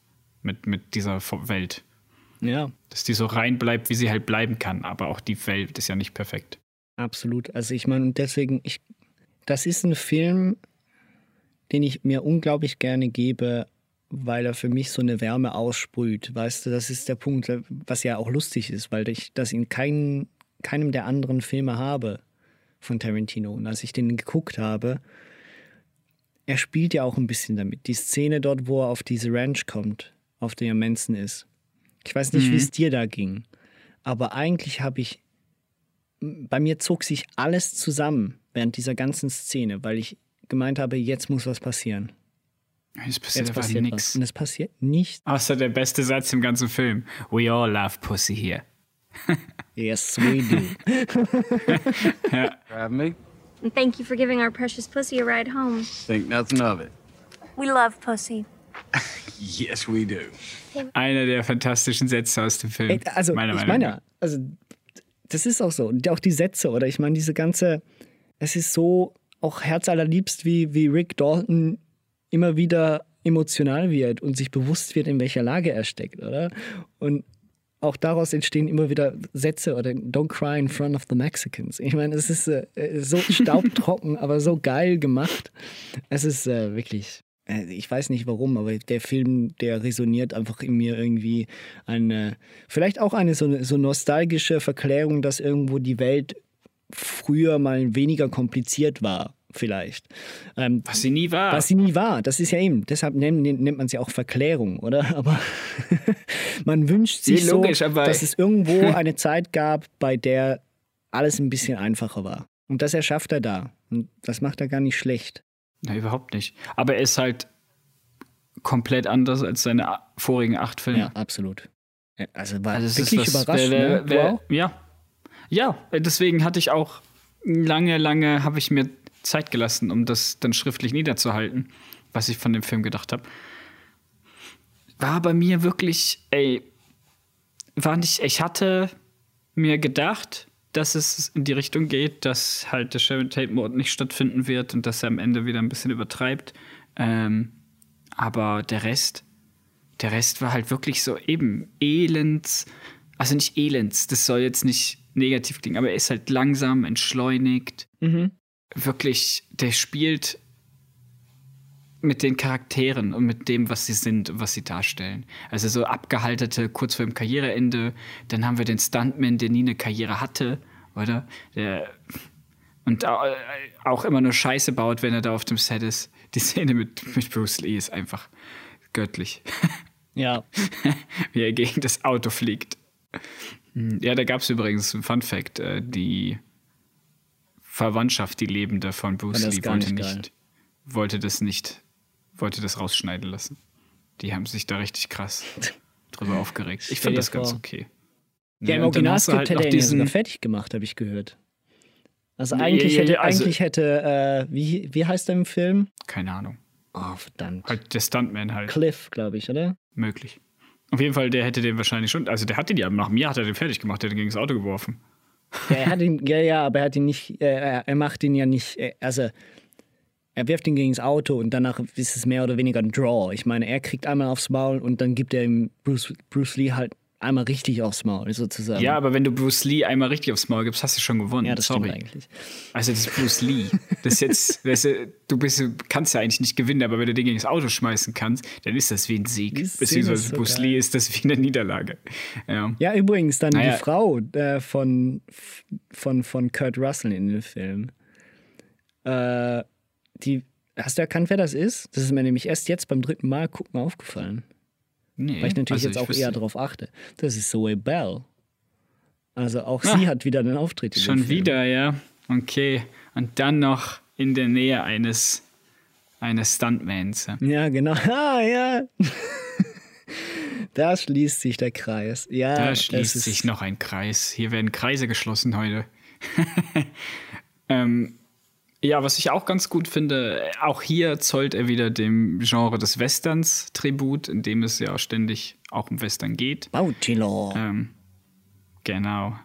mit, mit dieser Welt. Ja. Dass die so rein bleibt, wie sie halt bleiben kann. Aber auch die Welt ist ja nicht perfekt. Absolut. Also ich meine, deswegen, ich, das ist ein Film, den ich mir unglaublich gerne gebe, weil er für mich so eine Wärme aussprüht. Weißt du, das ist der Punkt, was ja auch lustig ist, weil ich das in kein, keinem der anderen Filme habe von Tarantino. Und als ich den geguckt habe, er spielt ja auch ein bisschen damit. Die Szene dort, wo er auf diese Ranch kommt, auf der Manson ist. Ich weiß nicht, Mhm. wie es dir da ging, aber eigentlich habe ich, bei mir zog sich alles zusammen während dieser ganzen Szene, weil ich gemeint habe, jetzt muss was passieren. Es passiert Jetzt passiert nichts. Und es passiert nichts. Außer der beste Satz im ganzen Film. We all love pussy here. Yes, we do. ja. Grab me? And thank you for giving our precious pussy a ride home. Think nothing of it. We love pussy. Yes, we do. Einer der fantastischen Sätze aus dem Film. Ey, also, meiner ich Meinung meine, nach. also, das ist auch so. Und auch die Sätze, oder ich meine, diese ganze, es ist so auch herzallerliebst, wie, wie Rick Dalton immer wieder emotional wird und sich bewusst wird, in welcher Lage er steckt, oder? Und auch daraus entstehen immer wieder Sätze oder Don't cry in front of the Mexicans. Ich meine, es ist äh, so staubtrocken, aber so geil gemacht. Es ist äh, wirklich, ich weiß nicht warum, aber der Film, der resoniert einfach in mir irgendwie eine, vielleicht auch eine so, so nostalgische Verklärung, dass irgendwo die Welt früher mal weniger kompliziert war. Vielleicht. Ähm, was sie nie war. Was sie nie war. Das ist ja eben. Deshalb nennt, nennt man ja auch Verklärung, oder? Aber man wünscht sich logisch, so, aber- dass es irgendwo eine Zeit gab, bei der alles ein bisschen einfacher war. Und das erschafft er da. Und das macht er gar nicht schlecht. Na, überhaupt nicht. Aber er ist halt komplett anders als seine vorigen acht Filme. Ja, absolut. Also war Also wirklich ist was, überrascht. wer- wer- ne? wer- wow. Ja. Ja, deswegen hatte ich auch lange, lange habe ich mir Zeit gelassen, um das dann schriftlich niederzuhalten, was ich von dem Film gedacht habe. War bei mir wirklich, ey, war nicht, ich hatte mir gedacht, dass es in die Richtung geht, dass halt der Sharon Tate-Mord nicht stattfinden wird und dass er am Ende wieder ein bisschen übertreibt. Ähm, aber der Rest, der Rest war halt wirklich so eben elends, also nicht elends, das soll jetzt nicht negativ klingen, aber er ist halt langsam, entschleunigt. Mhm. Wirklich, der spielt mit den Charakteren und mit dem, was sie sind und was sie darstellen. Also so abgehaltete, kurz vor dem Karriereende. Dann haben wir den Stuntman, der nie eine Karriere hatte, oder? Der Und äh, auch immer nur Scheiße baut, wenn er da auf dem Set ist. Die Szene mit, mit Bruce Lee ist einfach göttlich. Ja. Wie er gegen das Auto fliegt. Hm, Ja, da gab es übrigens ein Fun Fact. äh, Die Verwandtschaft, die Lebende von Bruce Lee, wollte nicht, wollte das nicht, wollte das rausschneiden lassen. Die haben sich da richtig krass drüber aufgeregt. Ich dir das ganz okay. Ja, im Originalskript halt hätte er ihn sogar fertig gemacht, habe ich gehört. Also eigentlich ja, hätte, also- eigentlich hätte äh, wie, wie heißt er im Film? Keine Ahnung. Oh, verdammt. Halt der Stuntman halt. Cliff, glaube ich, oder? Möglich. Auf jeden Fall, der hätte den wahrscheinlich schon, also der hat den ja, nach mir hat er den fertig gemacht, der hat den gegen das Auto geworfen. Ja, er hat ihn, ja, ja, aber er hat ihn nicht, äh, er- er macht ihn ja nicht, äh, also er wirft ihn gegen das Auto und danach ist es mehr oder weniger ein Draw. Ich meine, er kriegt einmal aufs Maul und dann gibt er ihm Bruce, Bruce Lee halt einmal richtig aufs Maul, sozusagen. Ja, aber wenn du Bruce Lee einmal richtig aufs Maul gibst, hast du schon gewonnen. Ja, das Sorry. stimmt eigentlich. Also das ist Bruce Lee. Das ist jetzt, weißt du, du bist, kannst ja eigentlich nicht gewinnen, aber wenn du den gegen das Auto schmeißen kannst, dann ist das wie ein Sieg. Beziehungsweise so Bruce geil. Lee ist das wie eine Niederlage. Ja. Ja, übrigens dann Naja. die Frau äh, von, von, von Kurt Russell in dem Film. Äh, die, hast du erkannt, wer das ist? Das ist mir nämlich erst jetzt beim dritten Mal gucken aufgefallen. Nee, Weil ich natürlich also jetzt ich auch wüsste- eher darauf achte. Das ist Zoe Bell. Also auch Ah. sie hat wieder einen Auftritt. Schon wieder, ja. Okay. Und dann noch in der Nähe eines, eines Stuntmans. ja. Genau. Ah, ja. da schließt sich der Kreis. Ja, Da schließt sich noch ein Kreis. Hier werden Kreise geschlossen heute. ähm, ja, was ich auch ganz gut finde, auch hier zollt er wieder dem Genre des Westerns Tribut, in dem es ja ständig auch um Western geht. Bautilo. Ähm, genau.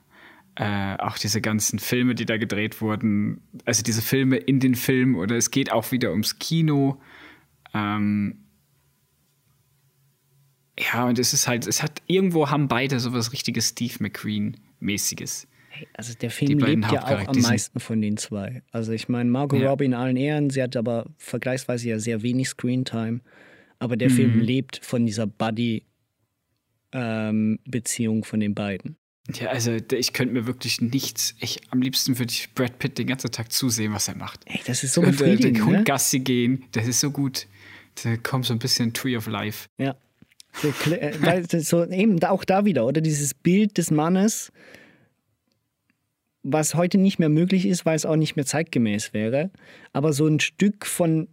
Äh, auch diese ganzen Filme, die da gedreht wurden, also diese Filme in den Filmen oder es geht auch wieder ums Kino. Ähm, ja, und es ist halt, es hat irgendwo haben beide sowas richtiges Steve McQueen-mäßiges. Also der Film lebt ja auch am meisten von den zwei. Also ich meine, Margot Ja. Robbie in allen Ehren, sie hat aber vergleichsweise ja sehr wenig Screentime. Aber der Mhm. Film lebt von dieser Buddy-Beziehung von den beiden. Ja, also ich könnte mir wirklich nichts, ich, am liebsten würde ich Brad Pitt den ganzen Tag zusehen, was er macht. Ey, das ist so Und, äh, Den ne? Hund Gassi gehen, das ist so gut. Da kommt so ein bisschen Tree of Life. Ja. So, äh, so, eben auch da wieder, oder? Dieses Bild des Mannes, was heute nicht mehr möglich ist, weil es auch nicht mehr zeitgemäß wäre. Aber so ein Stück von,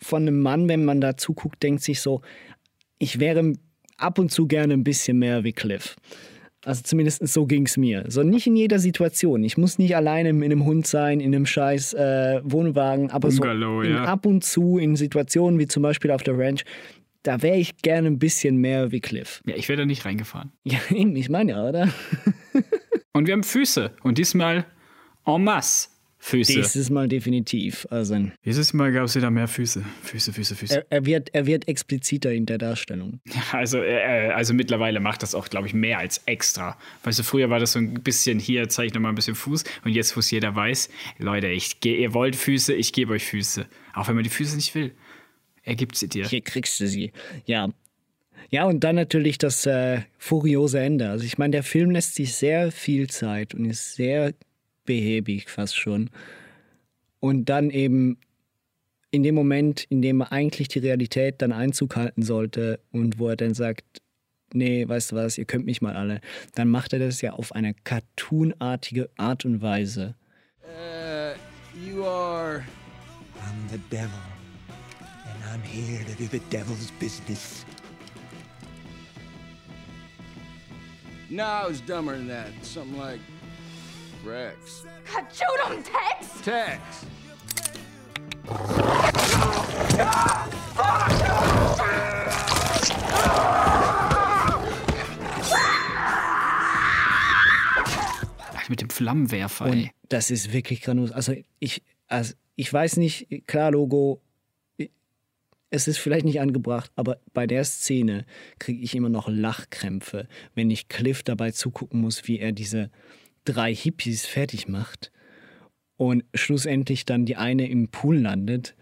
von einem Mann, wenn man da zuguckt, denkt sich so, ich wäre ab und zu gerne ein bisschen mehr wie Cliff. Also zumindest so ging es mir. So nicht in jeder Situation. Ich muss nicht alleine in einem Hund sein, in einem scheiß äh, Wohnwagen, aber Bungalow, so in, ja. ab und zu in Situationen wie zum Beispiel auf der Ranch, da wäre ich gerne ein bisschen mehr wie Cliff. Ja, ich wäre da nicht reingefahren. Ja, eben, ich meine ja, oder? Und wir haben Füße. Und diesmal en masse Füße. Dieses Mal definitiv. Also Dieses Mal gab es wieder mehr Füße. Füße, Füße, Füße. er, er, wird, er wird expliziter in der Darstellung. Also, äh, also mittlerweile macht das auch, glaube ich, mehr als extra. Weißt du, früher war das so ein bisschen hier, zeige ich nochmal ein bisschen Fuß. Und jetzt, wo es jeder weiß, Leute, ich, geh- ihr wollt Füße, ich gebe euch Füße. Auch wenn man die Füße nicht will. Er gibt sie dir. Hier kriegst du sie. Ja. Ja, und dann natürlich das äh, furiose Ende. Also ich meine, der Film lässt sich sehr viel Zeit und ist sehr behäbig fast schon. Und dann eben in dem Moment, in dem eigentlich die Realität dann Einzug halten sollte und wo er dann sagt, nee, weißt du was, ihr könnt mich mal alle, dann macht er das ja auf eine cartoonartige Art und Weise. Uh, you are. I'm the devil, I'm here to do the devil's business. No, I was dumber than that. Something like Rex. God, shoot him, Tex! Tex. Ach, mit dem Flammenwerfer, Und ey. das ist wirklich grandios. Also ich, also ich weiß nicht, klar, Logo, es ist vielleicht nicht angebracht, aber bei der Szene kriege ich immer noch Lachkrämpfe, wenn ich Cliff dabei zugucken muss, wie er diese drei Hippies fertig macht und schlussendlich dann die eine im Pool landet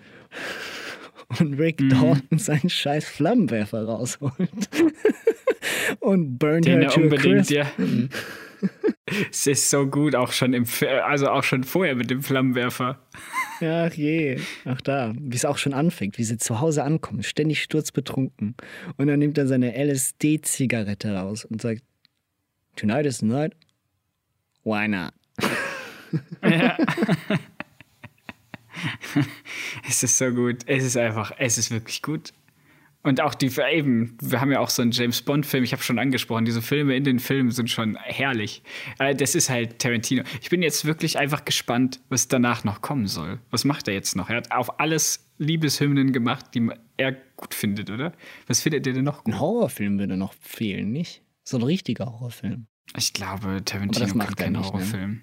und Rick Mhm. Dalton seinen scheiß Flammenwerfer rausholt und burnt Den her er to unbedingt, ja. es ist so gut, auch schon im, also auch schon vorher mit dem Flammenwerfer. Ach je, ach da, wie es auch schon anfängt, wie sie zu Hause ankommen, ständig sturzbetrunken. Und dann nimmt er seine LSD-Zigarette raus und sagt, Tonight is the night. Why not? Es ist so gut. Es ist einfach, es ist wirklich gut. Und auch die, eben, wir haben ja auch so einen James Bond-Film, ich habe schon angesprochen, diese Filme in den Filmen sind schon herrlich. Äh, Das ist halt Tarantino. Ich bin jetzt wirklich einfach gespannt, was danach noch kommen soll. Was macht er jetzt noch? Er hat auf alles Liebeshymnen gemacht, die er gut findet, oder? Was findet ihr denn noch gut? Ein Horrorfilm würde noch fehlen, nicht? So ein richtiger Horrorfilm. Ich glaube, Tarantino kann macht er keinen nicht, ne? Horrorfilm.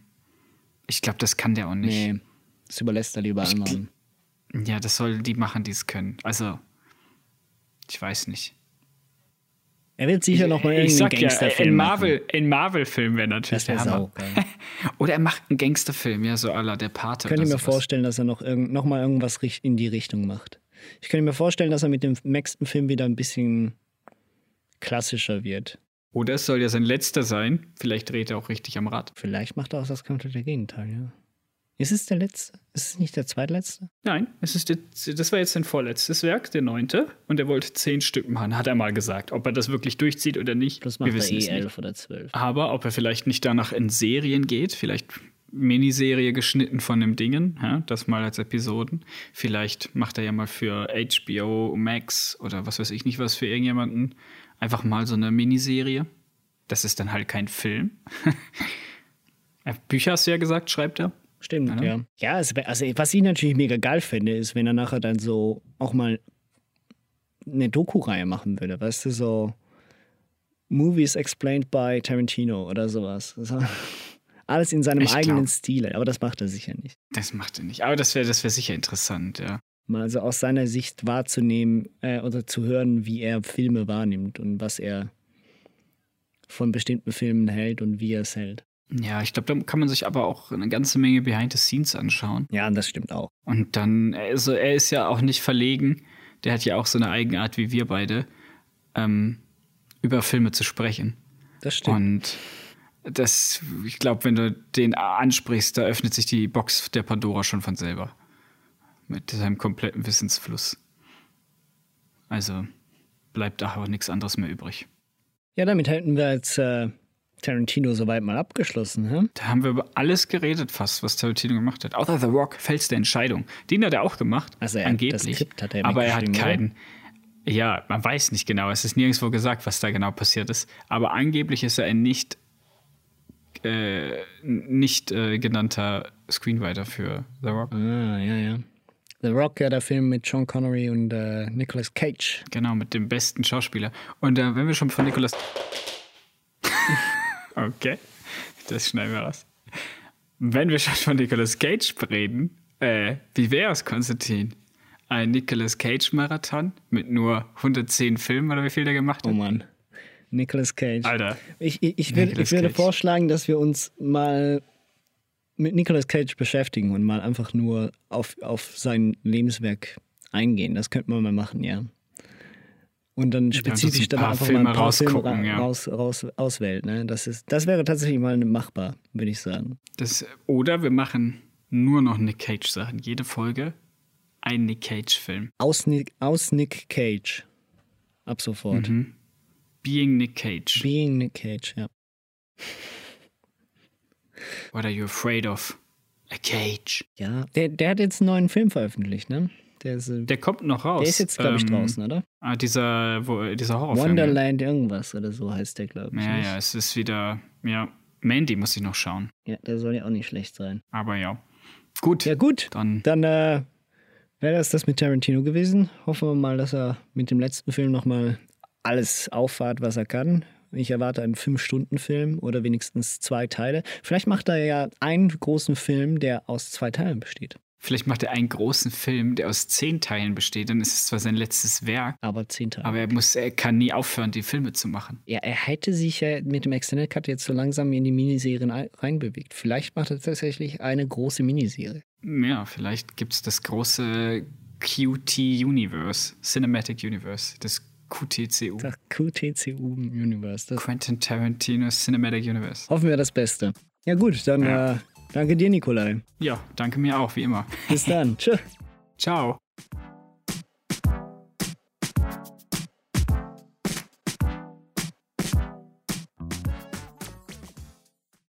Ich glaube, das kann der auch nicht. Nee, das überlässt er lieber Ich anderen. Ja, das soll die machen, die es können. Also, ich weiß nicht. Er wird sicher noch mal ich irgendeinen sag ja, Gangsterfilm in machen. Marvel, in Marvel-Film wäre natürlich Das wär der Hammer. Oder er macht einen Gangsterfilm, ja, so aller der Pate. könnte oder mir sowas. vorstellen, dass er noch, irgend, noch mal irgendwas in die Richtung macht. Ich könnte mir vorstellen, dass er mit dem nächsten Film wieder ein bisschen klassischer wird. Oder es soll ja sein letzter sein. Vielleicht dreht er auch richtig am Rad. Vielleicht macht er auch das komplette Gegenteil, ja. Ist es der letzte? Ist es nicht der zweitletzte? Nein, es ist jetzt, das war jetzt sein vorletztes Werk, der neunte. Und er wollte zehn Stück machen, hat er mal gesagt. Ob er das wirklich durchzieht oder nicht, Das wir macht er wissen eh es nicht. elf oder zwölf. Aber ob er vielleicht nicht danach in Serien geht, vielleicht Miniserie geschnitten von dem Dingen, ja, das mal als Episoden. Vielleicht macht er ja mal für HBO Max oder was weiß ich nicht was für irgendjemanden einfach mal so eine Miniserie. Das ist dann halt kein Film. Bücher hast du ja gesagt, schreibt er. Stimmt, Ja, ne? ja. Ja, es also was ich natürlich mega geil fände, ist, wenn er nachher dann so auch mal eine Doku-Reihe machen würde, weißt du, so Movies explained by Tarantino oder sowas. So, alles in seinem Ich eigenen glaub- Stil, aber das macht er sicher nicht. Das macht er nicht. Aber das wäre das wär sicher interessant, ja. Mal also aus seiner Sicht wahrzunehmen äh, oder zu hören, wie er Filme wahrnimmt und was er von bestimmten Filmen hält und wie er es hält. Ja, ich glaube, da kann man sich aber auch eine ganze Menge Behind the Scenes anschauen. Ja, das stimmt auch. Und dann, also er ist ja auch nicht verlegen. Der hat ja auch so eine Eigenart wie wir beide, ähm, über Filme zu sprechen. Das stimmt. Und das, ich glaube, wenn du den ansprichst, da öffnet sich die Box der Pandora schon von selber. Mit seinem kompletten Wissensfluss. Also bleibt da auch nichts anderes mehr übrig. Ja, damit hätten wir jetzt äh, Tarantino soweit mal abgeschlossen. Hä? Da haben wir über alles geredet fast, was Tarantino gemacht hat. Außer The Rock, Fels der Entscheidung. Den hat er auch gemacht, Also er hat angeblich. das Skript hat er aber er hat keinen. Ja, man weiß nicht genau. Es ist nirgendwo gesagt, was da genau passiert ist. Aber angeblich ist er ein nicht, äh, nicht äh, genannter Screenwriter für The Rock. Ah, ja, ja. The Rock, ja, der Film mit Sean Connery und äh, Nicolas Cage. Genau, mit dem besten Schauspieler. Und äh, wenn wir schon von Nicolas. Okay, das schneiden wir raus. Wenn wir schon von Nicolas Cage reden, äh, wie wäre es, Konstantin? Ein Nicolas Cage-Marathon mit nur 110 Filmen oder wie viel der gemacht hat? Oh Mann. Nicolas Cage. Alter. Ich, ich, ich, Nicolas ich würde vorschlagen, dass wir uns mal mit Nicolas Cage beschäftigen und mal einfach nur auf, auf sein Lebenswerk eingehen. Das könnte man mal machen, ja. Und dann spezifisch dann einfach Filme mal ein paar rausgucken, Filme ra ja. raus, raus, auswählen. Ne? Das, ist, das wäre tatsächlich mal machbar, würde ich sagen. Das, oder wir machen nur noch Nick Cage-Sachen. Jede Folge ein Nick Cage-Film. Aus, Nick- aus Nick Cage. Ab sofort. Mhm. Being Nick Cage. Being Nick Cage, ja. What are you afraid of? A cage. Ja, der, der hat jetzt einen neuen Film veröffentlicht, ne? Der, ist, äh, Der kommt noch raus. der ist jetzt, glaube ich, Ähm, draußen, oder? Ah, dieser, wo, dieser Horrorfilm. Wonderland irgendwas oder so heißt der, glaube ich. Ja, nicht? ja, es ist wieder. Ja, Mandy muss ich noch schauen. Ja, der soll ja auch nicht schlecht sein. Aber ja. Gut. Ja, gut. Dann. Dann äh, wäre das das mit Tarantino gewesen. Hoffen wir mal, dass er mit dem letzten Film nochmal alles auffahrt, was er kann. Ich erwarte einen Fünf-Stunden-Film oder wenigstens zwei Teile. Vielleicht macht er ja einen großen Film, der aus zwei Teilen besteht. Vielleicht macht er einen großen Film, der aus zehn Teilen besteht. Dann ist es zwar sein letztes Werk, Aber zehn Teile. aber er, muss, er kann nie aufhören, die Filme zu machen. Ja, er hätte sich ja mit dem Extended Cut jetzt so langsam in die Miniserien ein- reinbewegt. Vielleicht macht er tatsächlich eine große Miniserie. Ja, vielleicht gibt es das große QT Universe, Cinematic Universe, das QTCU. Das QTCU Universe. Das Quentin Tarantino Cinematic Universe. hoffen wir das Beste. Ja gut, dann Ja. Äh, danke dir, Nikolai. Ja, danke mir auch, wie immer. Bis dann. Tschö. Ciao.